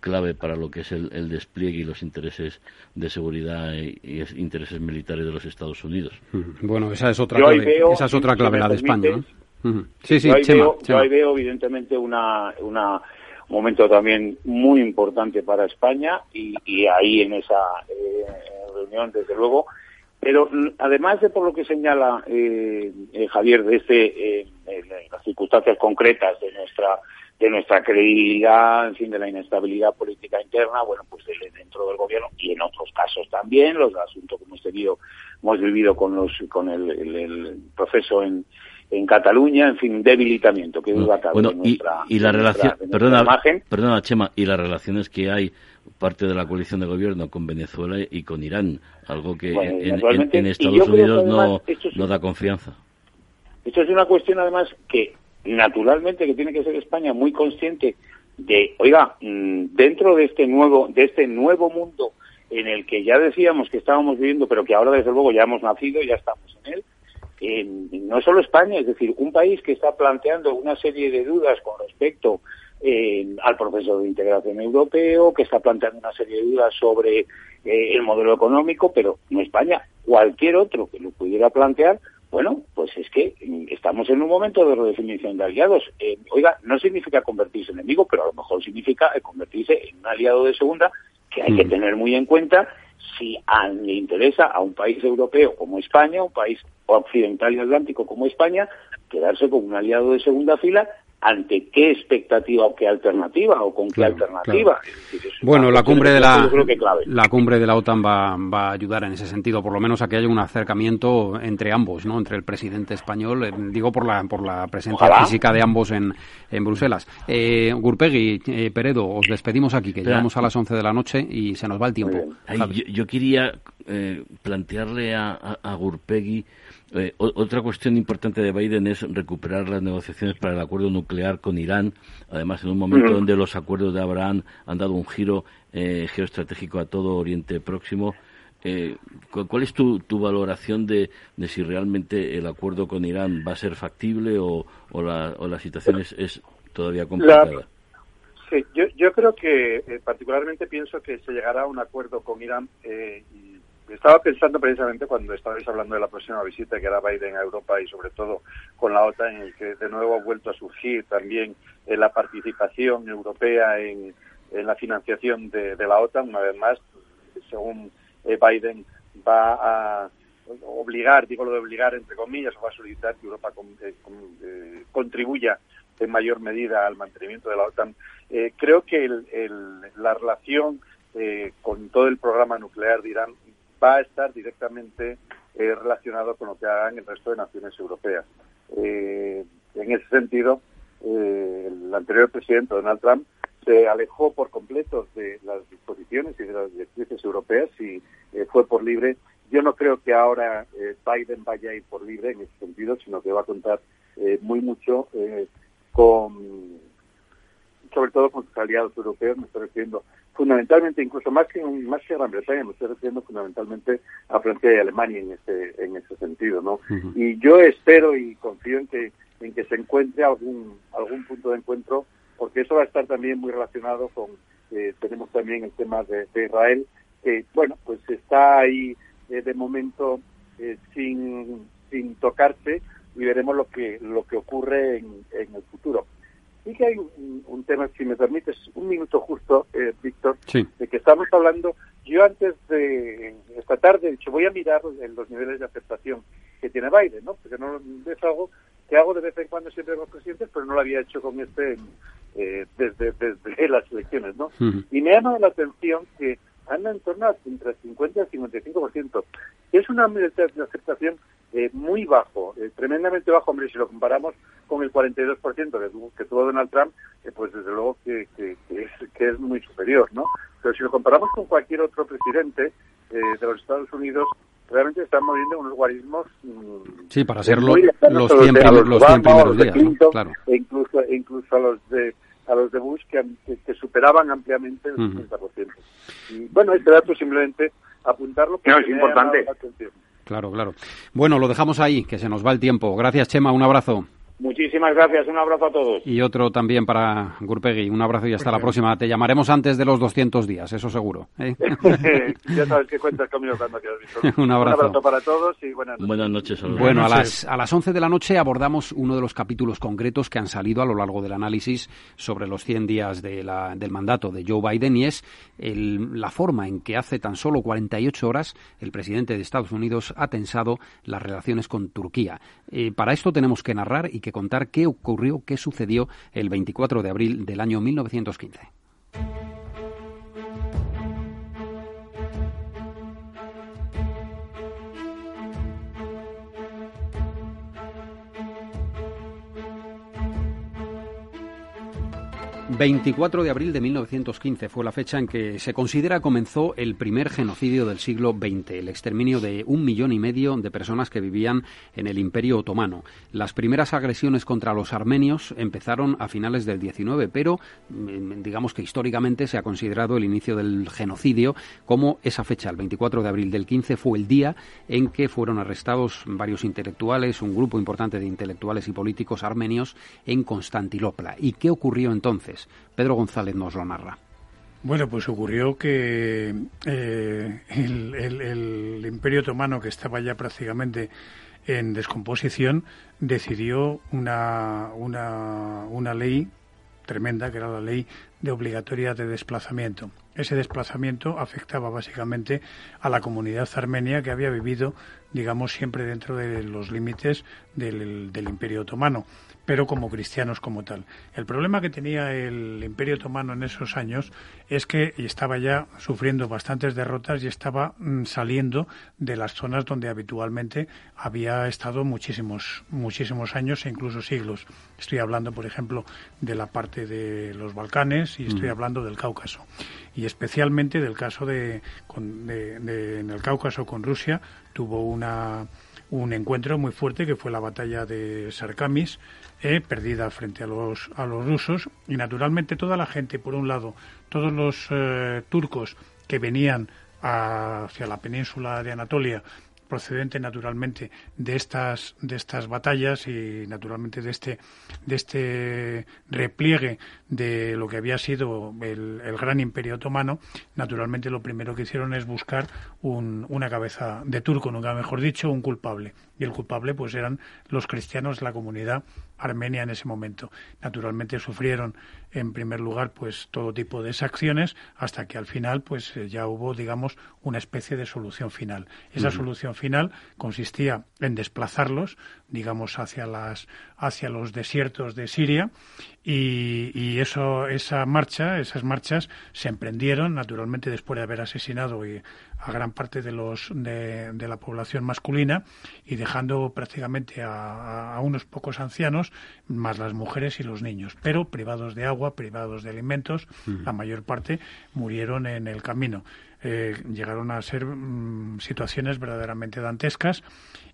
clave para lo que es el, despliegue y los intereses de seguridad y, intereses militares de los Estados Unidos. Bueno, esa es otra clave, esa es otra clave la de España. Sí, sí, yo ahí, veo, evidentemente una, una momento también muy importante para España y, ahí en esa eh, reunión, desde luego. Pero mm, además de por lo que señala eh, eh, Javier de este, las circunstancias concretas de nuestra de nuestra credibilidad, en fin, de la inestabilidad política interna, bueno, pues dentro del gobierno y en otros casos también, los asuntos que hemos tenido, hemos vivido con los con el proceso en, en Cataluña, en fin, debilitamiento, que duda cabe bueno, y, y, la relación, perdona, perdona, Chema, y las relaciones que hay parte de la coalición de gobierno con Venezuela y con Irán, algo que en, Estados Unidos no, no da confianza. Esto es una cuestión, además, que naturalmente que tiene que ser España muy consciente de, oiga, mm, dentro de este nuevo, de este nuevo mundo en el que ya decíamos que estábamos viviendo, pero que ahora desde luego ya hemos nacido, ya estamos en él, no solo España, es decir, un país que está planteando una serie de dudas con respecto eh, al proceso de integración europeo, que está planteando una serie de dudas sobre eh, el modelo económico, pero no España, cualquier otro que lo pudiera plantear, bueno, pues es que estamos en un momento de redefinición de aliados. Eh, oiga, no significa convertirse en enemigo, pero a lo mejor significa convertirse en un aliado de segunda que hay que mm. tener muy en cuenta si le interesa a un país europeo como España, un país occidental y atlántico como España, quedarse con un aliado de segunda fila ante qué expectativa o qué alternativa o con qué alternativa. bueno, la cumbre de la, la cumbre de la OTAN va, va, a ayudar en ese sentido, por lo menos a que haya un acercamiento entre ambos, ¿no? Entre el presidente español, eh, digo por la por la presencia física de ambos en, en Bruselas. Eh, Gurpegui, eh, Peredo, os despedimos aquí, que llegamos a las 11 de la noche y se nos va el tiempo. yo, quería eh, plantearle a, a, a Gurpegui eh, otra cuestión importante de Biden es recuperar las negociaciones para el acuerdo nuclear con Irán, además en un momento donde los acuerdos de Abraham han dado un giro eh, geoestratégico a todo Oriente Próximo. Eh, ¿Cuál es tu, valoración de, si realmente el acuerdo con Irán va a ser factible o, la, situación es, todavía complicada? sí, yo, yo creo que particularmente pienso que se llegará a un acuerdo con Irán y estaba pensando precisamente cuando estabais hablando de la próxima visita que hará Biden a Europa y sobre todo con la OTAN, en el que de nuevo ha vuelto a surgir también eh, la participación europea en, la financiación de, la OTAN, una vez más, según eh, Biden va a obligar, digo lo de obligar entre comillas, o va a solicitar que Europa eh, contribuya en mayor medida al mantenimiento de la OTAN. creo que la relación con todo el programa nuclear de Irán va a estar directamente eh, relacionado con lo que hagan el resto de naciones europeas. Eh, en ese sentido, eh, el anterior presidente Donald Trump se alejó por completo de las disposiciones y de las directrices europeas y eh, fue por libre. Yo no creo que ahora eh, Biden vaya a ir por libre en ese sentido, sino que va a contar muy mucho con, sobre todo con sus aliados europeos, me estoy refiriendo fundamentalmente, incluso más que más que Gran Bretaña, me estoy refiriendo fundamentalmente a Francia y Alemania en ese en ese sentido, ¿no? Y yo espero y confío en que en que se encuentre algún algún punto de encuentro porque eso va a estar también muy relacionado con, eh, tenemos también el tema de, Israel, que, bueno, pues está ahí eh, de momento eh, sin, sin tocarse y veremos lo que, lo que ocurre en, en el futuro. Sí que hay un, tema, si me permites, un minuto justo, Víctor, de que estamos hablando, yo antes de esta tarde he dicho, voy a mirar los niveles de aceptación que tiene Biden, ¿no? Porque no es algo que hago de vez en cuando siempre con los presidentes, pero no lo había hecho con este eh, desde, desde (laughs) las elecciones, ¿no? Y me ha llamado la atención que anda en torno a entre 50 y 55%, que es una de aceptación eh, muy bajo, eh, tremendamente bajo, hombre, si lo comparamos con el 42% que tuvo, que tuvo Donald Trump, pues desde luego que, que, es, que es muy superior, ¿no? Pero si lo comparamos con cualquier otro presidente de los Estados Unidos, realmente están moviendo unos guarismos. Mm, sí, para ser los, los, 100 primeros días. claro. e, incluso, e incluso a los de a los de Bush que, que, superaban ampliamente el 50%. Y bueno, este dato simplemente apuntarlo. No, es importante. Claro, claro. Bueno, lo dejamos ahí, que se nos va el tiempo. Gracias, Chema. Un abrazo. Muchísimas gracias, un abrazo a todos. Y otro también para Gurpegui, un abrazo y hasta la (laughs) próxima. Te llamaremos antes de los 200 días, eso seguro. ¿eh? (laughs) ya sabes que cuentas conmigo cuando quieras, (laughs) un, abrazo. un abrazo. para todos y buenas noches. Buenas noches. Bueno, a las, a las 11 de la noche abordamos uno de los capítulos concretos que han salido a lo largo del análisis sobre los 100 días de la, del mandato de Joe Biden y es el, la forma en que hace tan solo 48 horas el presidente de Estados Unidos ha tensado las relaciones con Turquía. Eh, para esto tenemos que narrar y que contar qué ocurrió, qué sucedió el 24 de abril del año 1915. 24 de abril de 1915 fue la fecha en que se considera comenzó el primer genocidio del siglo XX, el exterminio de un millón y medio de personas que vivían en el Imperio Otomano. Las primeras agresiones contra los armenios empezaron a finales del XIX, pero mm, digamos que históricamente se ha considerado el inicio del genocidio como esa fecha, el 24 de abril del 15, fue el día en que fueron arrestados varios intelectuales, un grupo importante de intelectuales y políticos armenios en Constantinopla. ¿Y qué ocurrió entonces? Pedro González nos lo narra. Bueno, pues ocurrió que eh, el, Imperio Otomano, que estaba ya prácticamente en descomposición, decidió una, una, una ley tremenda, que era la ley de obligatoria de desplazamiento. Ese desplazamiento afectaba básicamente a la comunidad armenia que había vivido, digamos, siempre dentro de los límites del, del Imperio Otomano pero como cristianos como tal. El problema que tenía el Imperio Otomano en esos años es que estaba ya sufriendo bastantes derrotas y estaba mm, saliendo de las zonas donde habitualmente había estado muchísimos muchísimos años e incluso siglos. Estoy hablando, por ejemplo, de la parte de los Balcanes y estoy mm. hablando del Cáucaso y especialmente del caso de, de en el Cáucaso con Rusia tuvo una un encuentro muy fuerte que fue la batalla de Sarkamis, eh, perdida frente a los, a los rusos, y naturalmente toda la gente, por un lado, todos los eh, turcos que venían hacia la península de Anatolia procedente naturalmente de estas de estas batallas y naturalmente de este de este repliegue de lo que había sido el, gran imperio otomano naturalmente lo primero que hicieron es buscar un, una cabeza de turco nunca mejor dicho un culpable. Y el culpable pues eran los cristianos la comunidad armenia en ese momento. Naturalmente sufrieron en primer lugar pues todo tipo de exacciones hasta que al final pues eh, ya hubo digamos una especie de solución final. Esa solución final consistía en desplazarlos digamos hacia las hacia los desiertos de Siria. Y, y eso esa marcha esas marchas se emprendieron naturalmente después de haber asesinado a gran parte de, los, de, la población masculina y dejando prácticamente a, unos pocos ancianos, más las mujeres y los niños, pero privados de agua, privados de alimentos, la mayor parte murieron en el camino. Eh, llegaron a ser mm, situaciones verdaderamente dantescas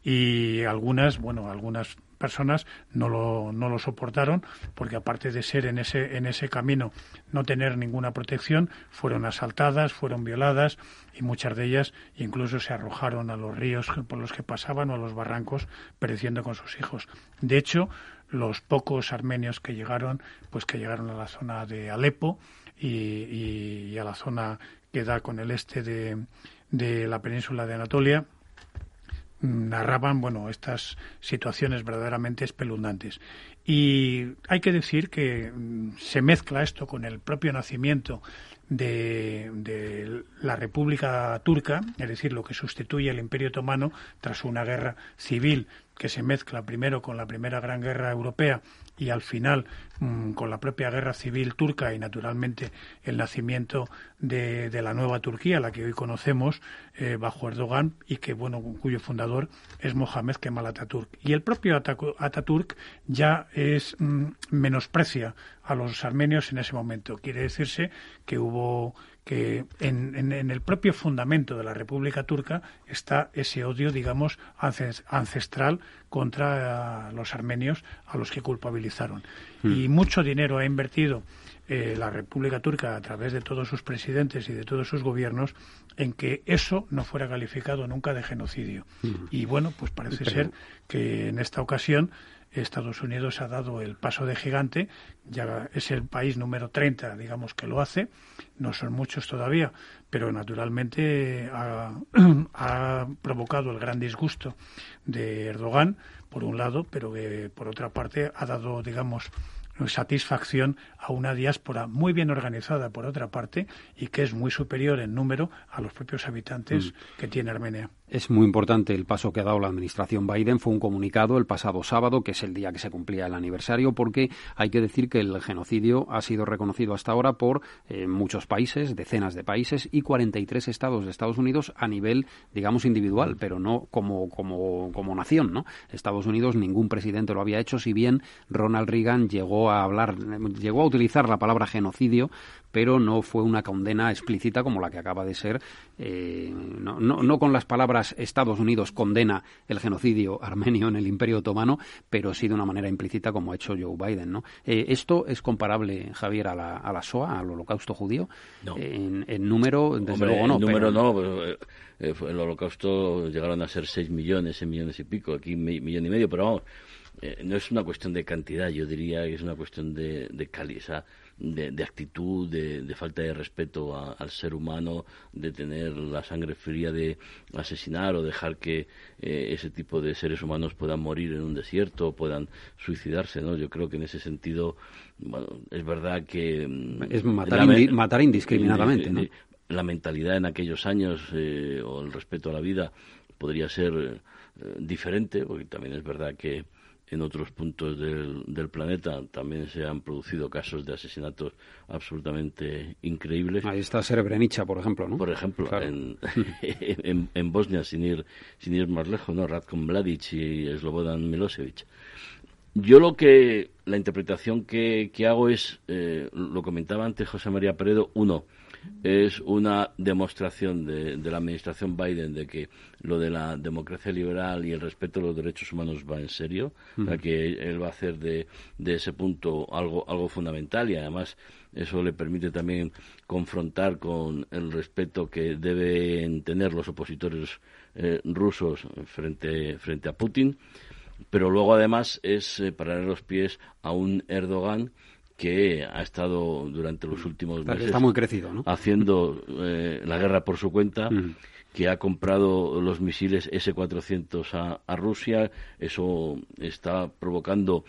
y algunas, bueno, algunas personas no lo, no lo soportaron porque aparte de ser en ese, en ese camino no tener ninguna protección, fueron asaltadas, fueron violadas y muchas de ellas incluso se arrojaron a los ríos por los que pasaban o a los barrancos pereciendo con sus hijos. De hecho, los pocos armenios que llegaron, pues que llegaron a la zona de Alepo y, a la zona que da con el este de, de la península de Anatolia, narraban bueno estas situaciones verdaderamente espeluznantes. Y hay que decir que mm, se mezcla esto con el propio nacimiento de, de, la República Turca, es decir, lo que sustituye al Imperio Otomano tras una guerra civil que se mezcla primero con la Primera Gran Guerra Europea y al final mm, con la propia guerra civil turca y naturalmente el nacimiento de, la nueva Turquía, la que hoy conocemos eh, bajo Erdogan y que bueno cuyo fundador es Mohamed Kemal Atatürk. Y el propio Atatürk ya es mm, menosprecia a los armenios en ese momento. Quiere decirse que hubo que en, el propio fundamento de la República Turca está ese odio, digamos, ancestral contra los armenios a los que culpabilizaron. Hmm. Y mucho dinero ha invertido eh, la República Turca a través de todos sus presidentes y de todos sus gobiernos en que eso no fuera calificado nunca de genocidio. Hmm. Y bueno, pues parece ser que en esta ocasión Estados Unidos ha dado el paso de gigante, ya es el país número 30, digamos, que lo hace, no son muchos todavía, pero naturalmente ha, (clears throat) ha provocado el gran disgusto de Erdogan, por un lado, pero que por otra parte ha dado, digamos, satisfacción a una diáspora muy bien organizada, por otra parte, y que es muy superior en número a los propios habitantes mm. que tiene Armenia. Es muy importante el paso que ha dado la administración Biden. Fue un comunicado el pasado sábado, que es el día que se cumplía el aniversario, porque hay que decir que el genocidio ha sido reconocido hasta ahora por eh, muchos países, decenas de países y 43 estados de Estados Unidos a nivel, digamos, individual, pero no como, como, como nación, ¿no? Estados Unidos ningún presidente lo había hecho, si bien Ronald Reagan llegó a hablar, llegó a utilizar la palabra genocidio pero no fue una condena explícita como la que acaba de ser, eh, no, no, con las palabras Estados Unidos condena el genocidio armenio en el Imperio Otomano, pero sí de una manera implícita como ha hecho Joe Biden. ¿no? Eh, ¿Esto es comparable, Javier, a la, a la SOA, al holocausto judío? En, número, desde luego no. En número no, eh, el holocausto llegaron a ser 6 millones, 6 millones y pico, aquí millón y medio, pero vamos, no es una cuestión de cantidad, yo diría que es una cuestión de, de calidad de, actitud, de, falta de respeto al ser humano, de tener la sangre fría de asesinar o dejar que eh, ese tipo de seres humanos puedan morir en un desierto, puedan suicidarse, ¿no? Yo creo que en ese sentido, bueno, es verdad que... Mm, es matar, indiscriminadamente, ¿no? La mentalidad en aquellos años eh, o el respeto a la vida podría ser eh, diferente, porque también es verdad que en otros puntos del, del, planeta también se han producido casos de asesinatos absolutamente increíbles. Ahí está Srebrenica, por ejemplo, ¿no? Por ejemplo, (laughs) en, en, Bosnia, sin ir, sin ir más lejos, ¿no? Ratko Mladic y Slobodan Milosevic. Yo lo que, la interpretación que, que hago es, eh, lo comentaba antes José María Peredo, uno, es una demostración de, la administración Biden de que lo de la democracia liberal y el respeto a los derechos humanos va en serio, que él va a hacer de, ese punto algo, algo fundamental y además eso le permite también confrontar con el respeto que deben tener los opositores eh, rusos frente, frente a Putin, pero luego además es eh, parar los pies a un Erdogan que ha estado durante los últimos meses haciendo eh, la guerra por su cuenta, que ha comprado los misiles S-400 a, Rusia. Eso está provocando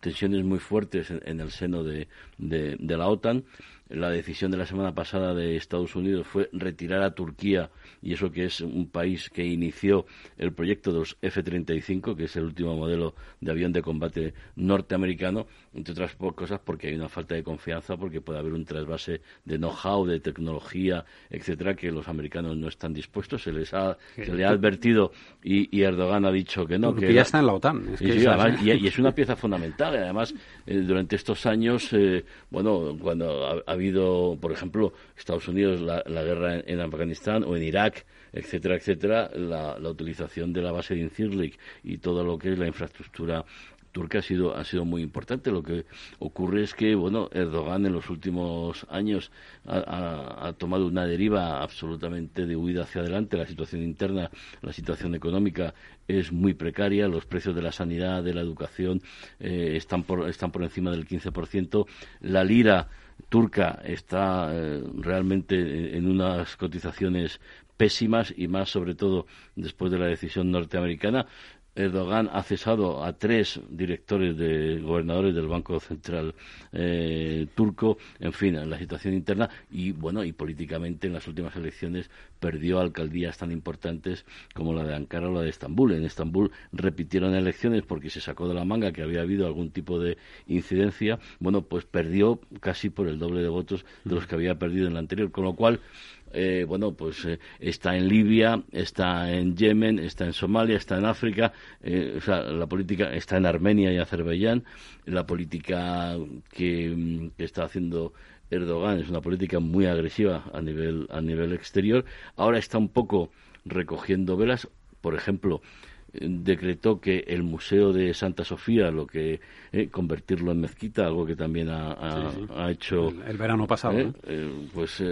tensiones muy fuertes en, el seno de, de, la OTAN. La decisión de la semana pasada de Estados Unidos fue retirar a Turquía, y eso que es un país que inició el proyecto de los F-35, que es el último modelo de avión de combate norteamericano, entre otras cosas porque hay una falta de confianza, porque puede haber un trasvase de know-how, de tecnología, etcétera, que los americanos no están dispuestos. Se les ha, se le ha advertido y, Erdogan ha dicho que no. que ya está en la OTAN. y, es una pieza fundamental. Además, eh, durante estos años, eh, bueno, cuando ha, habido, por ejemplo, Estados Unidos, la, guerra en, Afganistán o en Irak, etcétera, etcétera, la, utilización de la base de Incirlik y todo lo que es la infraestructura turca ha sido, ha sido muy importante. Lo que ocurre es que, bueno, Erdogan en los últimos años ha, tomado una deriva absolutamente de huida hacia adelante. La situación interna, la situación económica es muy precaria. Los precios de la sanidad, de la educación eh, están, por, están por encima del 15%. La lira turca está eh, realmente en unas cotizaciones pésimas y más sobre todo después de la decisión norteamericana. Erdogan ha cesado a tres directores de gobernadores del Banco Central eh, turco, en fin, en la situación interna y bueno, y políticamente en las últimas elecciones perdió alcaldías tan importantes como la de Ankara o la de Estambul. En Estambul repitieron elecciones porque se sacó de la manga que había habido algún tipo de incidencia. Bueno, pues perdió casi por el doble de votos de los que había perdido en la anterior, con lo cual eh, bueno, pues eh, está en Libia, está en Yemen, está en Somalia, está en África, eh, o sea, la política está en Armenia y Azerbaiyán, la política que, que, está haciendo Erdogan es una política muy agresiva a nivel, a nivel exterior, ahora está un poco recogiendo velas, por ejemplo, decretó que el Museo de Santa Sofía, lo que eh, convertirlo en mezquita, algo que también ha, hecho el, verano pasado, eh, eh, pues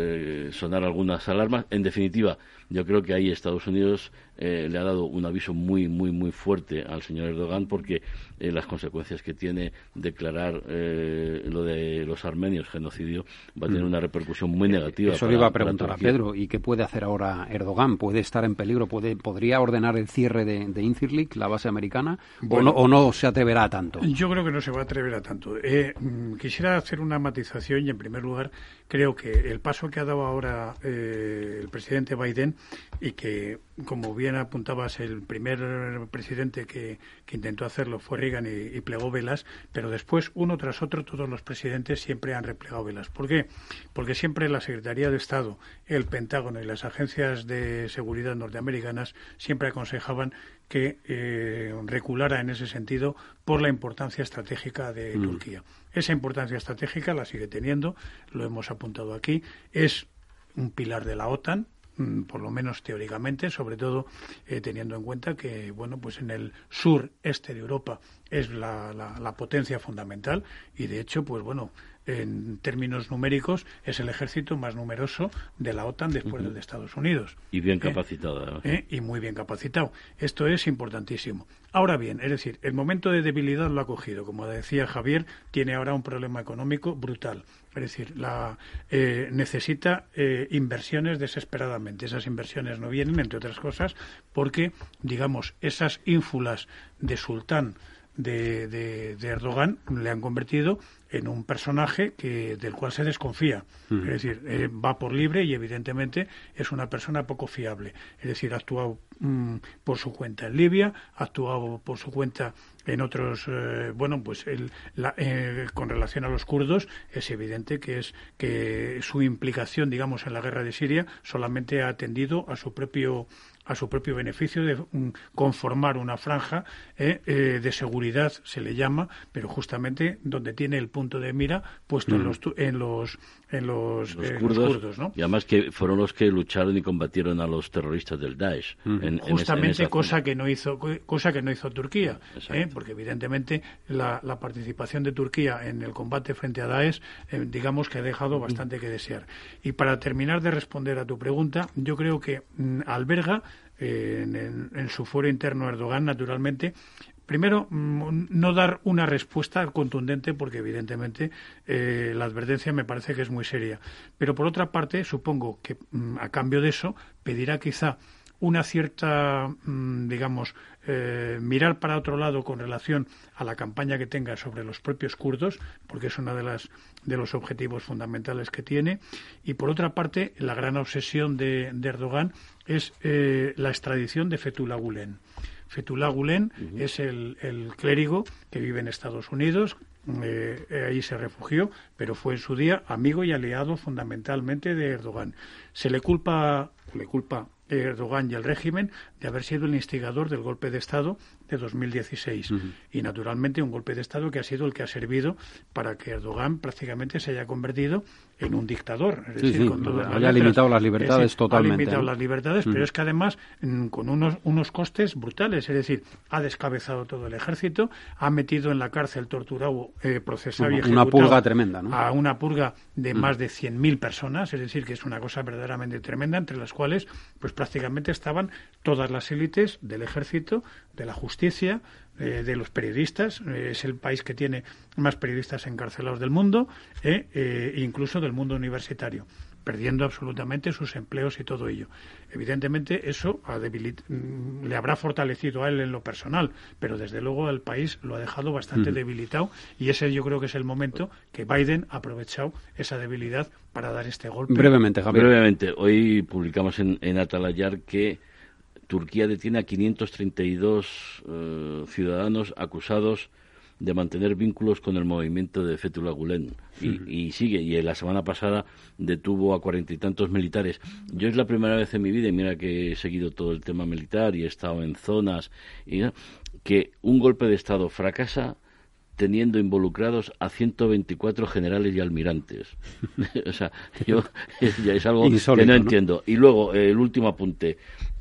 sonar algunas alarmas. En definitiva, yo creo que ahí Estados Unidos le ha dado un aviso muy, muy, muy fuerte al señor Erdogan porque las consecuencias que tiene declarar lo de los armenios genocidio va a tener mm. una repercusión muy negativa. Eso le iba a preguntar a Pedro. ¿Y qué puede hacer ahora Erdogan? ¿Puede estar en peligro? ¿Puede, ¿Podría ordenar el cierre de, de Incirlik, la base americana? ¿O, no, ¿O no se atreverá a tanto? Yo creo que no se va a atrever a tanto. Eh, mm, quisiera hacer una matización y, en primer lugar, creo que el paso que ha dado ahora eh, el presidente Biden y que, como bien apuntabas, el primer presidente que, intentó hacerlo fue Reagan y, plegó velas, pero después, uno tras otro, todos los presidentes siempre han replegado velas. ¿Por qué? Porque siempre la Secretaría de Estado, el Pentágono y las agencias de seguridad norteamericanas siempre aconsejaban que eh, reculara en ese sentido por la importancia estratégica de mm. Turquía. Esa importancia estratégica la sigue teniendo, lo hemos apuntado aquí, es un pilar de la OTAN, mm, por lo menos teóricamente, sobre todo eh, teniendo en cuenta que, bueno, pues en el sur este de Europa es la, la, potencia fundamental y de hecho, pues bueno, en términos numéricos, es el ejército más numeroso de la OTAN después del de Estados Unidos. Y bien ¿Eh? capacitado. ¿Eh? Y muy bien capacitado. Esto es importantísimo. Ahora bien, es decir, el momento de debilidad lo ha cogido. Como decía Javier, tiene ahora un problema económico brutal. Es decir, la, eh, necesita inversiones desesperadamente. Esas inversiones no vienen, entre otras cosas, porque, digamos, esas ínfulas de sultán de, de Erdogan le han convertido en un personaje que del cual se desconfía. Es decir, eh, va por libre y evidentemente es una persona poco fiable. Es decir, ha actuado mm, por su cuenta en Libia, ha actuado por su cuenta en otros, eh, bueno, pues el, eh, con relación a los kurdos es evidente que es que su implicación, digamos, en la guerra de Siria solamente ha atendido a su propio a su propio beneficio de mm, conformar una franja eh, eh, de seguridad, se le llama, pero justamente donde tiene el punto de mira puesto en mm. los en los en los, eh, kurdos, ¿no? y además que fueron los que lucharon y combatieron a los terroristas del Daesh. Mm. justamente cosa que no hizo cosa que no hizo Turquía, porque evidentemente la, la, participación de Turquía en el combate frente a Daesh, digamos que ha dejado bastante que desear. Y para terminar de responder a tu pregunta, yo creo que alberga en, su foro interno Erdogan, naturalmente, primero, mm, no dar una respuesta contundente porque evidentemente eh, la advertencia me parece que es muy seria. Pero por otra parte, supongo que mm, a cambio de eso pedirá quizá una cierta, mm, digamos, eh, mirar para otro lado con relación a la campaña que tenga sobre los propios kurdos, porque es uno de, las, de los objetivos fundamentales que tiene. Y por otra parte, la gran obsesión de, Erdogan es eh, la extradición de Fethullah Gulen. Fethullah Gulen es el, clérigo que vive en Estados Unidos, eh, ahí se refugió, pero fue en su día amigo y aliado fundamentalmente de Erdogan. Se le culpa, le culpa Erdogan y el régimen de haber sido el instigador del golpe de Estado de 2016. Y naturalmente un golpe de Estado que ha sido el que ha servido para que Erdogan prácticamente se haya convertido en un dictador. Es decir, con haya limitado las libertades totalmente. Ha limitado las libertades, pero es que además mm, con unos, unos costes brutales. Es decir, ha descabezado todo el ejército, ha metido en la cárcel torturado, eh, procesado y ejecutado. Una purga tremenda, ¿no? A una purga de más de 100.000 personas. Es decir, que es una cosa verdaderamente tremenda, entre las cuales pues prácticamente estaban todas las élites del ejército, de la justicia, eh, de los periodistas. Eh, es el país que tiene más periodistas encarcelados del mundo, eh, incluso del mundo universitario perdiendo absolutamente sus empleos y todo ello. Evidentemente, eso mm, le habrá fortalecido a él en lo personal, pero desde luego al país lo ha dejado bastante debilitado y ese yo creo que es el momento que Biden ha aprovechado esa debilidad para dar este golpe. Brevemente, Javier. Brevemente, hoy publicamos en, en Atalayar que Turquía detiene a 532 eh, ciudadanos acusados de mantener vínculos con el movimiento de Fethullah Gulen y, sigue y la semana pasada detuvo a cuarenta y tantos militares yo es la primera vez en mi vida y mira que he seguido todo el tema militar y he estado en zonas y que un golpe de estado fracasa teniendo involucrados a 124 generales y almirantes. (laughs) o sea, yo (laughs) es algo que no, entiendo. Y luego, el último apunte.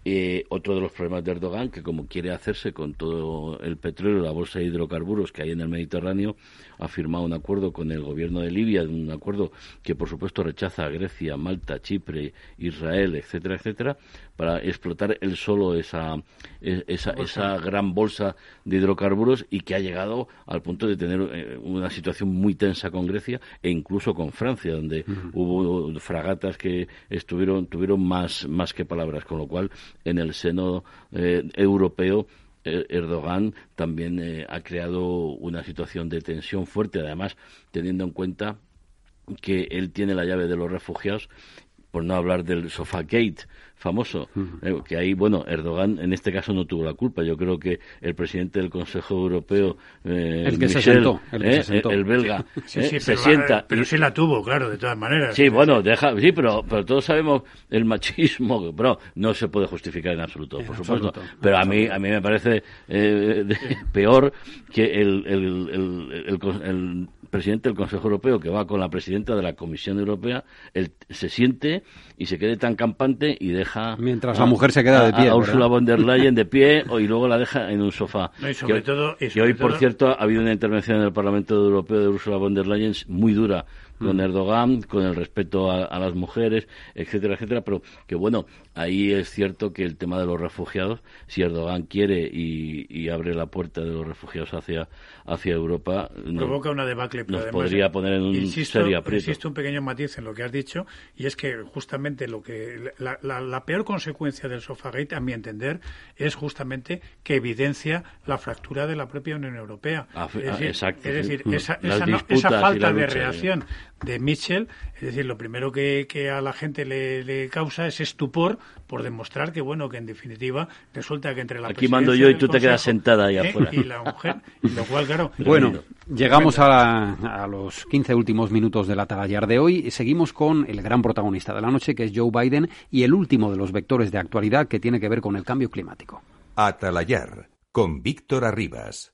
Eh, otro de los problemas de Erdogan, que como quiere hacerse con todo el petróleo, la bolsa de hidrocarburos que hay en el Mediterráneo, ha firmado un acuerdo con el gobierno de Libia, un acuerdo que por supuesto rechaza a Grecia, Malta, Chipre, Israel, etcétera, etcétera, para explotar él solo esa, e, esa, esa gran bolsa de hidrocarburos y que ha llegado al punto de tener eh, una situación muy tensa con Grecia e incluso con Francia, donde hubo fragatas que estuvieron, tuvieron más, más que palabras, con lo cual en el seno eh, europeo Erdogan también eh, ha creado una situación de tensión fuerte, además teniendo en cuenta que él tiene la llave de los refugiados, por no hablar del Sofagate, famoso, eh, que ahí, bueno, Erdogan en este caso no tuvo la culpa. Yo creo que el presidente del Consejo Europeo, eh, el, que se sentó, el, eh, el belga, se sienta. pero sí la tuvo, claro, de todas maneras. Sí, bueno, deja, sí, pero, pero todos sabemos el machismo, pero no se puede justificar en absoluto, por supuesto. pero a mí, a mí me parece peor que el, el presidente del Consejo Europeo que va con la presidenta de la Comisión Europea, él se siente y se quede tan campante y deja mientras la mujer se queda de pie a, Ursula von der Leyen de pie (laughs) y luego la deja en un sofá. Y sobre todo, y hoy por cierto ha habido una intervención en el Parlamento Europeo de Ursula von der Leyen muy dura con mm. Erdogan, con el respeto a, las mujeres, etcétera, etcétera, pero que bueno, ahí es cierto que el tema de los refugiados, si Erdogan quiere y, abre la puerta de los refugiados hacia, hacia Europa, provoca una debacle, nos podría poner en un insisto, serio Existe un pequeño matiz en lo que has dicho y es que justamente lo que la, peor consecuencia del Sofagate, a mi entender, es justamente que evidencia la fractura de la propia Unión Europea. Ah, es decir, ah, es decir esa, esa, falta de reacción de Mitchell, es decir, lo primero que, a la gente le, causa es estupor por demostrar que, bueno, que en definitiva resulta que entre la Aquí mando yo y tú te quedas sentada ahí ¿eh? afuera. Y la mujer, lo cual, claro... (laughs) Bueno, llegamos a, a, los 15 últimos minutos de la tagallar de hoy y seguimos con el gran protagonista de la noche, que es Joe Biden, y el último de los vectores de actualidad que tiene que ver con el cambio climático. Atalayar, con Víctor Arribas.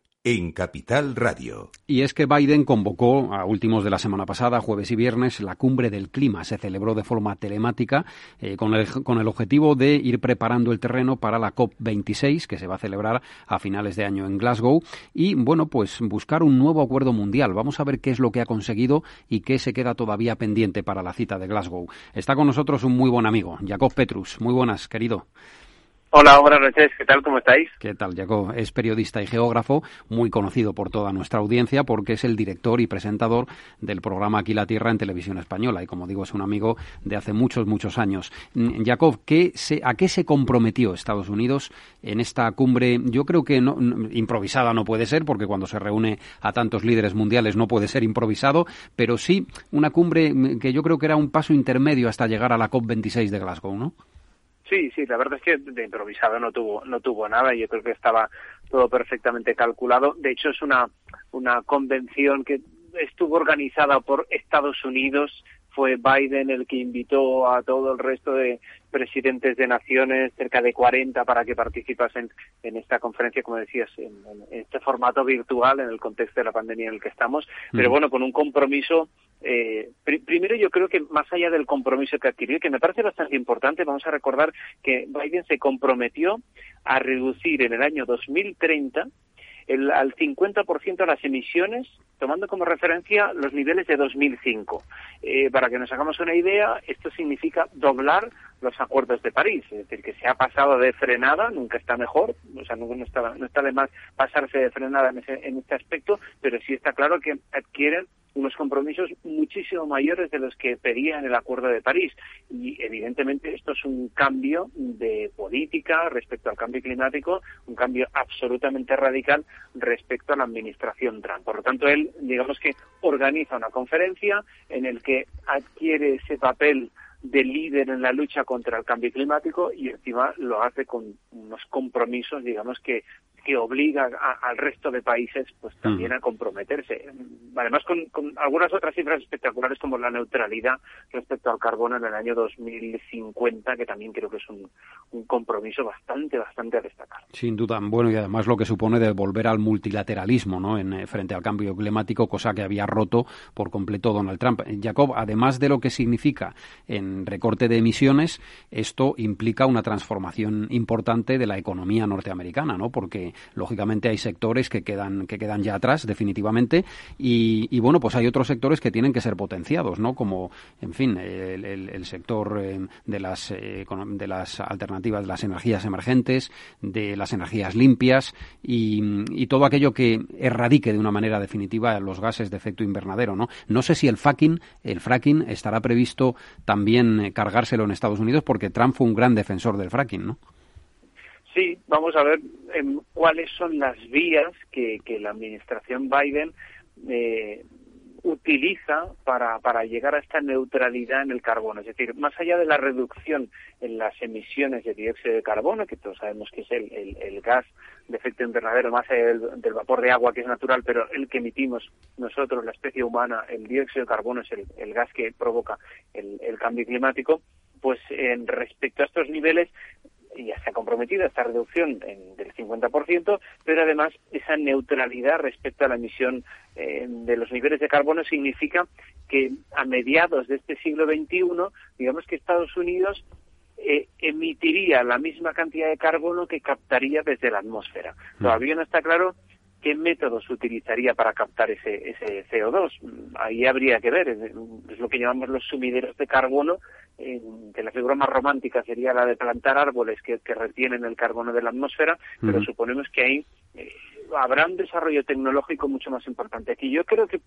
en Capital Radio. Y es que Biden convocó a últimos de la semana pasada, jueves y viernes, la cumbre del clima. Se celebró de forma telemática eh, con, el, con el objetivo de ir preparando el terreno para la COP26, que se va a celebrar a finales de año en Glasgow. Y bueno, pues buscar un nuevo acuerdo mundial. Vamos a ver qué es lo que ha conseguido y qué se queda todavía pendiente para la cita de Glasgow. Está con nosotros un muy buen amigo, Jacob Petrus. Muy buenas, querido. Hola, buenas noches. ¿Qué tal? ¿Cómo estáis? ¿Qué tal, Jacob? Es periodista y geógrafo, muy conocido por toda nuestra audiencia porque es el director y presentador del programa Aquí la Tierra en Televisión Española y, como digo, es un amigo de hace muchos, muchos años. Mm, Jacob, ¿qué ¿a qué se comprometió Estados Unidos en esta cumbre? Yo creo que no, improvisada no puede ser porque cuando se reúne a tantos líderes mundiales no puede ser improvisado, pero sí una cumbre mm, que yo creo que era un paso intermedio hasta llegar a la COP26 de Glasgow, ¿no? Sí, sí, la verdad es que de improvisado no tuvo, no tuvo nada. Yo creo que estaba todo perfectamente calculado. De hecho, es una, una convención que estuvo organizada por Estados Unidos. Fue Biden el que invitó a todo el resto de presidentes de naciones, cerca de 40, para que participasen en esta conferencia, como decías, en, este formato virtual, en el contexto de la pandemia en el que estamos, pero bueno, con un compromiso. Eh, primero, yo creo que más allá del compromiso que adquirió, que me parece bastante importante, vamos a recordar que Biden se comprometió a reducir en el año 2030 el, al 50% las emisiones, tomando como referencia los niveles de 2005. Eh, para que nos hagamos una idea, esto significa doblar los acuerdos de París, es decir, que se ha pasado de frenada, nunca está mejor, o sea, no, está, no está de más pasarse de frenada en, ese, en este aspecto, pero sí está claro que adquieren unos compromisos muchísimo mayores de los que pedía en el Acuerdo de París. Y evidentemente esto es un cambio de política respecto al cambio climático, un cambio absolutamente radical respecto a la administración Trump. Por lo tanto, él, digamos que organiza una conferencia en el que adquiere ese papel de líder en la lucha contra el cambio climático y encima lo hace con unos compromisos, digamos, que que obliga al resto de países pues también a comprometerse. Además con, algunas otras cifras espectaculares como la neutralidad respecto al carbono en el año 2050, que también creo que es un, compromiso bastante, bastante a destacar. Sin duda. Bueno, y además lo que supone de volver al multilateralismo ¿no? en, eh, frente al cambio climático, cosa que había roto por completo Donald Trump. Jacob, además de lo que significa en recorte de emisiones, esto implica una transformación importante de la economía norteamericana, ¿no? Porque lógicamente hay sectores que quedan, que quedan ya atrás definitivamente y, bueno, pues hay otros sectores que tienen que ser potenciados, ¿no? Como, en fin, el, sector eh, de las, eh, de las alternativas, de las energías emergentes, de las energías limpias y, todo aquello que erradique de una manera definitiva los gases de efecto invernadero, ¿no? No sé si el fracking, el fracking estará previsto también eh, cargárselo en Estados Unidos porque Trump fue un gran defensor del fracking, ¿no? Sí, vamos a ver em, cuáles son las vías que, que la administración Biden eh, utiliza para, para llegar a esta neutralidad en el carbono. Es decir, más allá de la reducción en las emisiones de dióxido de carbono, que todos sabemos que es el, el, gas de efecto invernadero, más allá del, vapor de agua que es natural, pero el que emitimos nosotros, la especie humana, el dióxido de carbono es el, el gas que provoca el, el cambio climático, pues en respecto a estos niveles ya se ha comprometido a esta reducción del 50%, pero además esa neutralidad respecto a la emisión eh, de los niveles de carbono significa que a mediados de este siglo XXI, digamos que Estados Unidos eh, emitiría la misma cantidad de carbono que captaría desde la atmósfera. Mm. Todavía no está claro qué métodos utilizaría para captar ese, ese CO2. Ahí habría que ver, es, lo que llamamos los sumideros de carbono, que la figura más romántica sería la de plantar árboles que, retienen el carbono de la atmósfera, pero suponemos que ahí eh, habrá un desarrollo tecnológico mucho más importante. Aquí yo creo que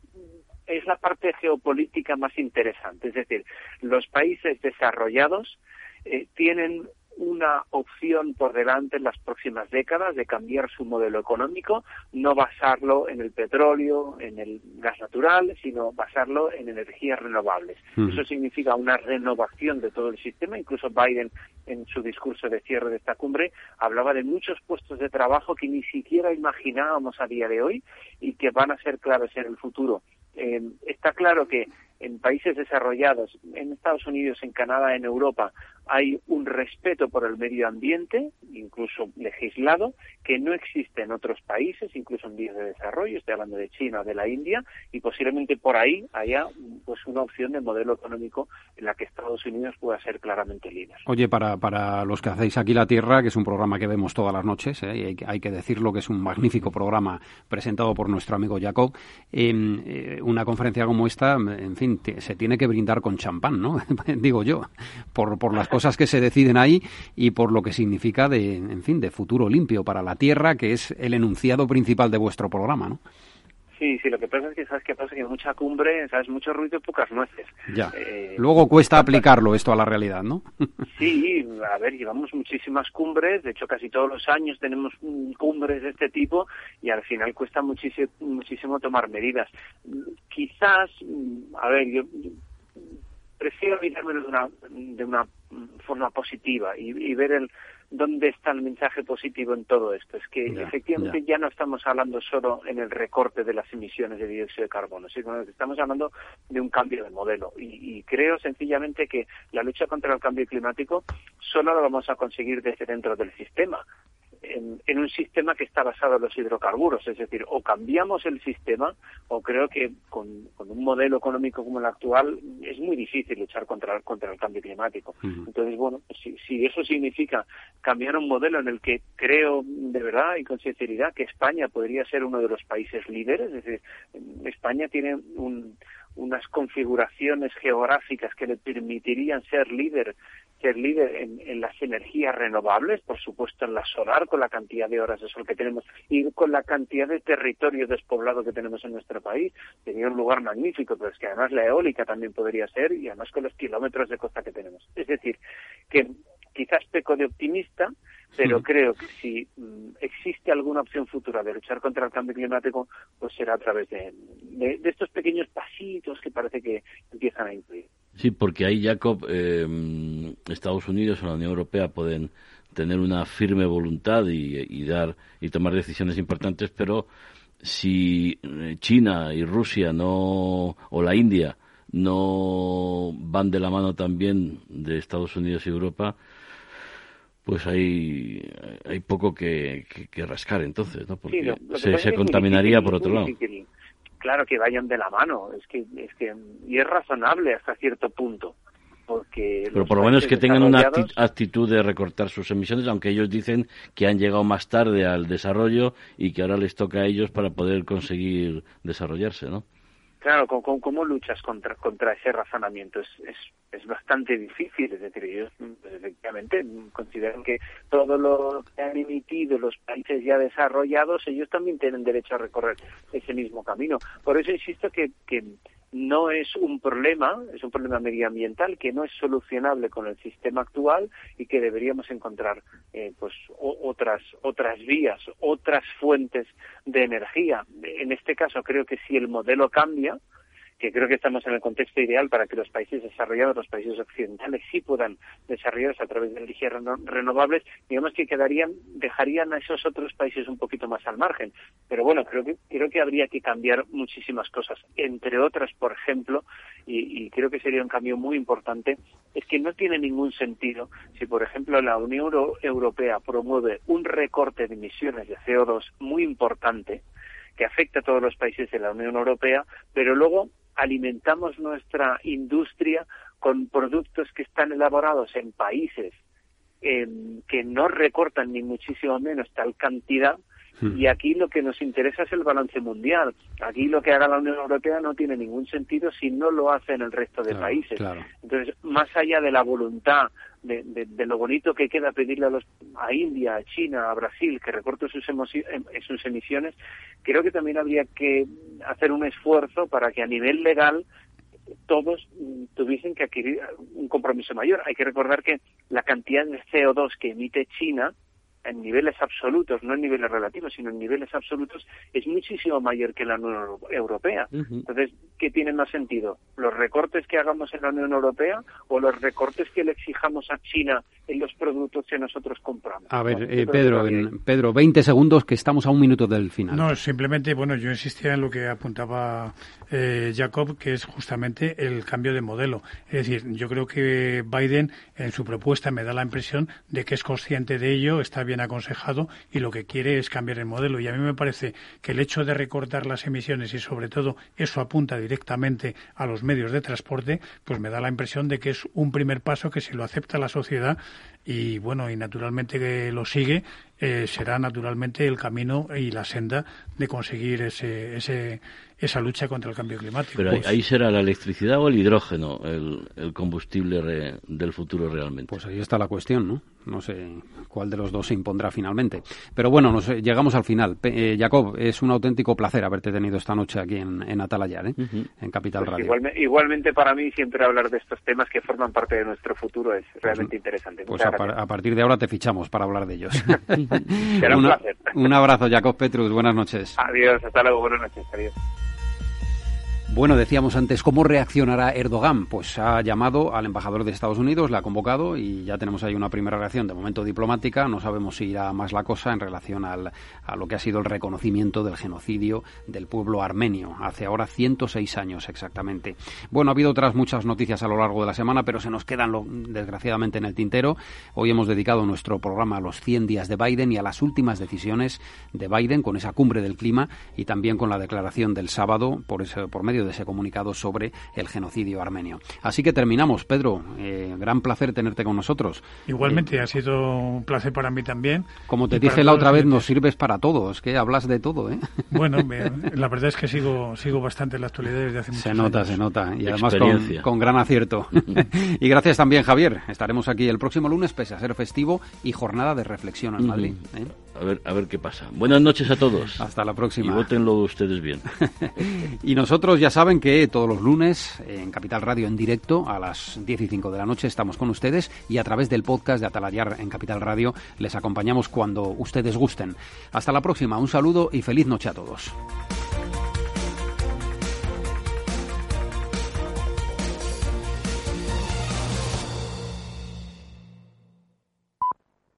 es la parte geopolítica más interesante, es decir, los países desarrollados eh, tienen una opción por delante en las próximas décadas de cambiar su modelo económico, no basarlo en el petróleo, en el gas natural, sino basarlo en energías renovables. Eso significa una renovación de todo el sistema. Incluso Biden, en su discurso de cierre de esta cumbre, hablaba de muchos puestos de trabajo que ni siquiera imaginábamos a día de hoy y que van a ser claves en el futuro. Eh, está claro que en países desarrollados, en Estados Unidos, en Canadá, en Europa, hay un respeto por el medio ambiente, incluso legislado, que no existe en otros países, incluso en vías de desarrollo, estoy hablando de China de la India, y posiblemente por ahí haya pues una opción de modelo económico en la que Estados Unidos pueda ser claramente líder. Oye, para, para los que hacéis aquí La Tierra, que es un programa que vemos todas las noches, ¿eh? y hay, hay, que decirlo que es un magnífico programa presentado por nuestro amigo Jacob, eh, una conferencia como esta, en fin, se tiene que brindar con champán, ¿no? (laughs) Digo yo, por, por las cosas que se deciden ahí y por lo que significa de, en fin, de futuro limpio para la Tierra, que es el enunciado principal de vuestro programa, ¿no? Sí, sí, lo que pasa es que, ¿sabes qué pasa? Que mucha cumbre, ¿sabes? Mucho ruido y pocas nueces. Ya. Eh, Luego cuesta aplicarlo esto a la realidad, ¿no? (laughs) sí, a ver, llevamos muchísimas cumbres, de hecho casi todos los años tenemos cumbres de este tipo y al final cuesta muchísimo, muchísimo tomar medidas. Quizás, a ver, yo prefiero mirármelo de una, de una forma positiva y, y ver el dónde está el mensaje positivo en todo esto. Es que efectivamente ya. no estamos hablando solo en el recorte de las emisiones de dióxido de carbono, sino que estamos hablando de un cambio de modelo. Y, y, creo sencillamente que la lucha contra el cambio climático solo lo vamos a conseguir desde dentro del sistema en, un sistema que está basado en los hidrocarburos. Es decir, o cambiamos el sistema o creo que con, un modelo económico como el actual es muy difícil luchar contra, contra el cambio climático. Entonces, bueno, si, si eso significa cambiar un modelo en el que creo de verdad y con sinceridad que España podría ser uno de los países líderes, es decir, España tiene un, unas configuraciones geográficas que le permitirían ser líder ser líder en, las energías renovables, por supuesto en la solar, con la cantidad de horas de sol que tenemos y con la cantidad de territorio despoblado que tenemos en nuestro país. Sería un lugar magnífico, pero es que además la eólica también podría ser y además con los kilómetros de costa que tenemos. Es decir, que quizás peco de optimista, pero creo que si mm, existe alguna opción futura de luchar contra el cambio climático, pues será a través de, de, de estos pequeños pasitos que parece que empiezan a incluir. Sí, porque ahí, Jacob, eh, Estados Unidos o la Unión Europea pueden tener una firme voluntad y, dar y tomar decisiones importantes, pero si eh, China y Rusia no o la India no van de la mano también de Estados Unidos y Europa, pues hay, hay poco que, rascar entonces, ¿no? Porque se, contaminaría por otro lado claro que vayan de la mano, es que, es que, y es razonable hasta cierto punto. Porque Pero por lo menos que tengan una actitud de recortar sus emisiones, aunque ellos dicen que han llegado más tarde al desarrollo y que ahora les toca a ellos para poder conseguir desarrollarse, ¿no? Claro, ¿cómo, cómo luchas contra, ese razonamiento? Es, es, bastante difícil, es decir, ellos pues, efectivamente consideran que todo lo que han emitido los países ya desarrollados, ellos también tienen derecho a recorrer ese mismo camino. Por eso insisto que, que no es un problema, es un problema medioambiental que no es solucionable con el sistema actual y que deberíamos encontrar eh, pues otras otras vías, otras fuentes de energía. En este caso creo que si el modelo cambia, que creo que estamos en el contexto ideal para que los países desarrollados, los países occidentales, sí puedan desarrollarse a través de energías renovables, digamos que quedarían, dejarían a esos otros países un poquito más al margen. Pero bueno, creo que, creo que habría que cambiar muchísimas cosas. Entre otras, por ejemplo, y, y creo que sería un cambio muy importante, es que no tiene ningún sentido si, por ejemplo, la Unión Europea promueve un recorte de emisiones de CO2 muy importante, que afecta a todos los países de la Unión Europea, pero luego alimentamos nuestra industria con productos que están elaborados en países em, que no recortan ni muchísimo menos tal cantidad. Y aquí lo que nos interesa es el balance mundial. Aquí lo que haga la Unión Europea no tiene ningún sentido si no lo hacen el resto de países. Entonces, más allá de la voluntad de, lo bonito que queda pedirle a, los, a India, a China, a Brasil que recorte sus, em, sus emisiones, creo que también habría que hacer un esfuerzo para que a nivel legal todos tuviesen que adquirir un compromiso mayor. Hay que recordar que la cantidad de CO2 que emite China en niveles absolutos, no en niveles relativos, sino en niveles absolutos, es muchísimo mayor que la Unión Europea. Entonces, ¿qué tiene más sentido? ¿Los recortes que hagamos en la Unión Europea o los recortes que le exijamos a China en los productos que nosotros compramos? A ver, eh, Pedro, Pedro, 20 segundos que estamos a un minuto del final. No, simplemente, bueno, yo insistía en lo que apuntaba eh, Jacob, que es justamente el cambio de modelo. Es decir, yo creo que Biden en su propuesta me da la impresión de que es consciente de ello, está bien aconsejado y lo que quiere es cambiar el modelo. Y a mí me parece que el hecho de recortar las emisiones y sobre todo eso apunta directamente a los medios de transporte, pues me da la impresión de que es un primer paso que si lo acepta la sociedad y bueno, y naturalmente que lo sigue, eh, será naturalmente el camino y la senda de conseguir ese, ese, esa lucha contra el cambio climático. Pero ahí pues será la electricidad o el hidrógeno el, el combustible del futuro realmente. Pues ahí está la cuestión, ¿no? No sé cuál de los dos se impondrá finalmente. Pero bueno, nos, llegamos al final. Eh, Jacob, es un auténtico placer haberte tenido esta noche aquí en, en Atalayar, ¿eh? en Capital pues Radio. igualmente para mí siempre hablar de estos temas que forman parte de nuestro futuro es realmente pues, interesante. Pues a, a, partir de ahora te fichamos para hablar de ellos. (laughs) Será un placer. Un abrazo, Jacob Petrus. Buenas noches. Adiós, hasta luego. Buenas noches. Adiós. Bueno, decíamos antes, ¿cómo reaccionará Erdogan? Pues ha llamado al embajador de Estados Unidos, le ha convocado y ya tenemos ahí una primera reacción, de momento diplomática. No sabemos si irá más la cosa en relación al, a lo que ha sido el reconocimiento del genocidio del pueblo armenio, hace ahora 106 años exactamente. Bueno, ha habido otras muchas noticias a lo largo de la semana, pero se nos quedan desgraciadamente en el tintero. Hoy hemos dedicado nuestro programa a los 100 días de Biden y a las últimas decisiones de Biden con esa cumbre del clima y también con la declaración del sábado por, ese, por medio de ese comunicado sobre el genocidio armenio. Así que terminamos, Pedro. Eh, gran placer tenerte con nosotros. Igualmente, eh, ha sido un placer para mí también. Como te dije la otra vez, nos sirves para todo. Es que hablas de todo, ¿eh? (laughs) Bueno, la verdad es que sigo, sigo bastante en la actualidad desde hace muchos Se nota, años. se nota. Y además con, gran acierto. (laughs) y gracias también, Javier. Estaremos aquí el próximo lunes, pese a ser festivo y jornada de reflexión en Madrid. ¿eh? A ver, a ver qué pasa. Buenas noches a todos. Hasta la próxima. Y votenlo ustedes bien. (laughs) y nosotros ya saben que todos los lunes en Capital Radio en directo a las 10 y 5 de la noche estamos con ustedes y a través del podcast de Atalayar en Capital Radio les acompañamos cuando ustedes gusten. Hasta la próxima. Un saludo y feliz noche a todos.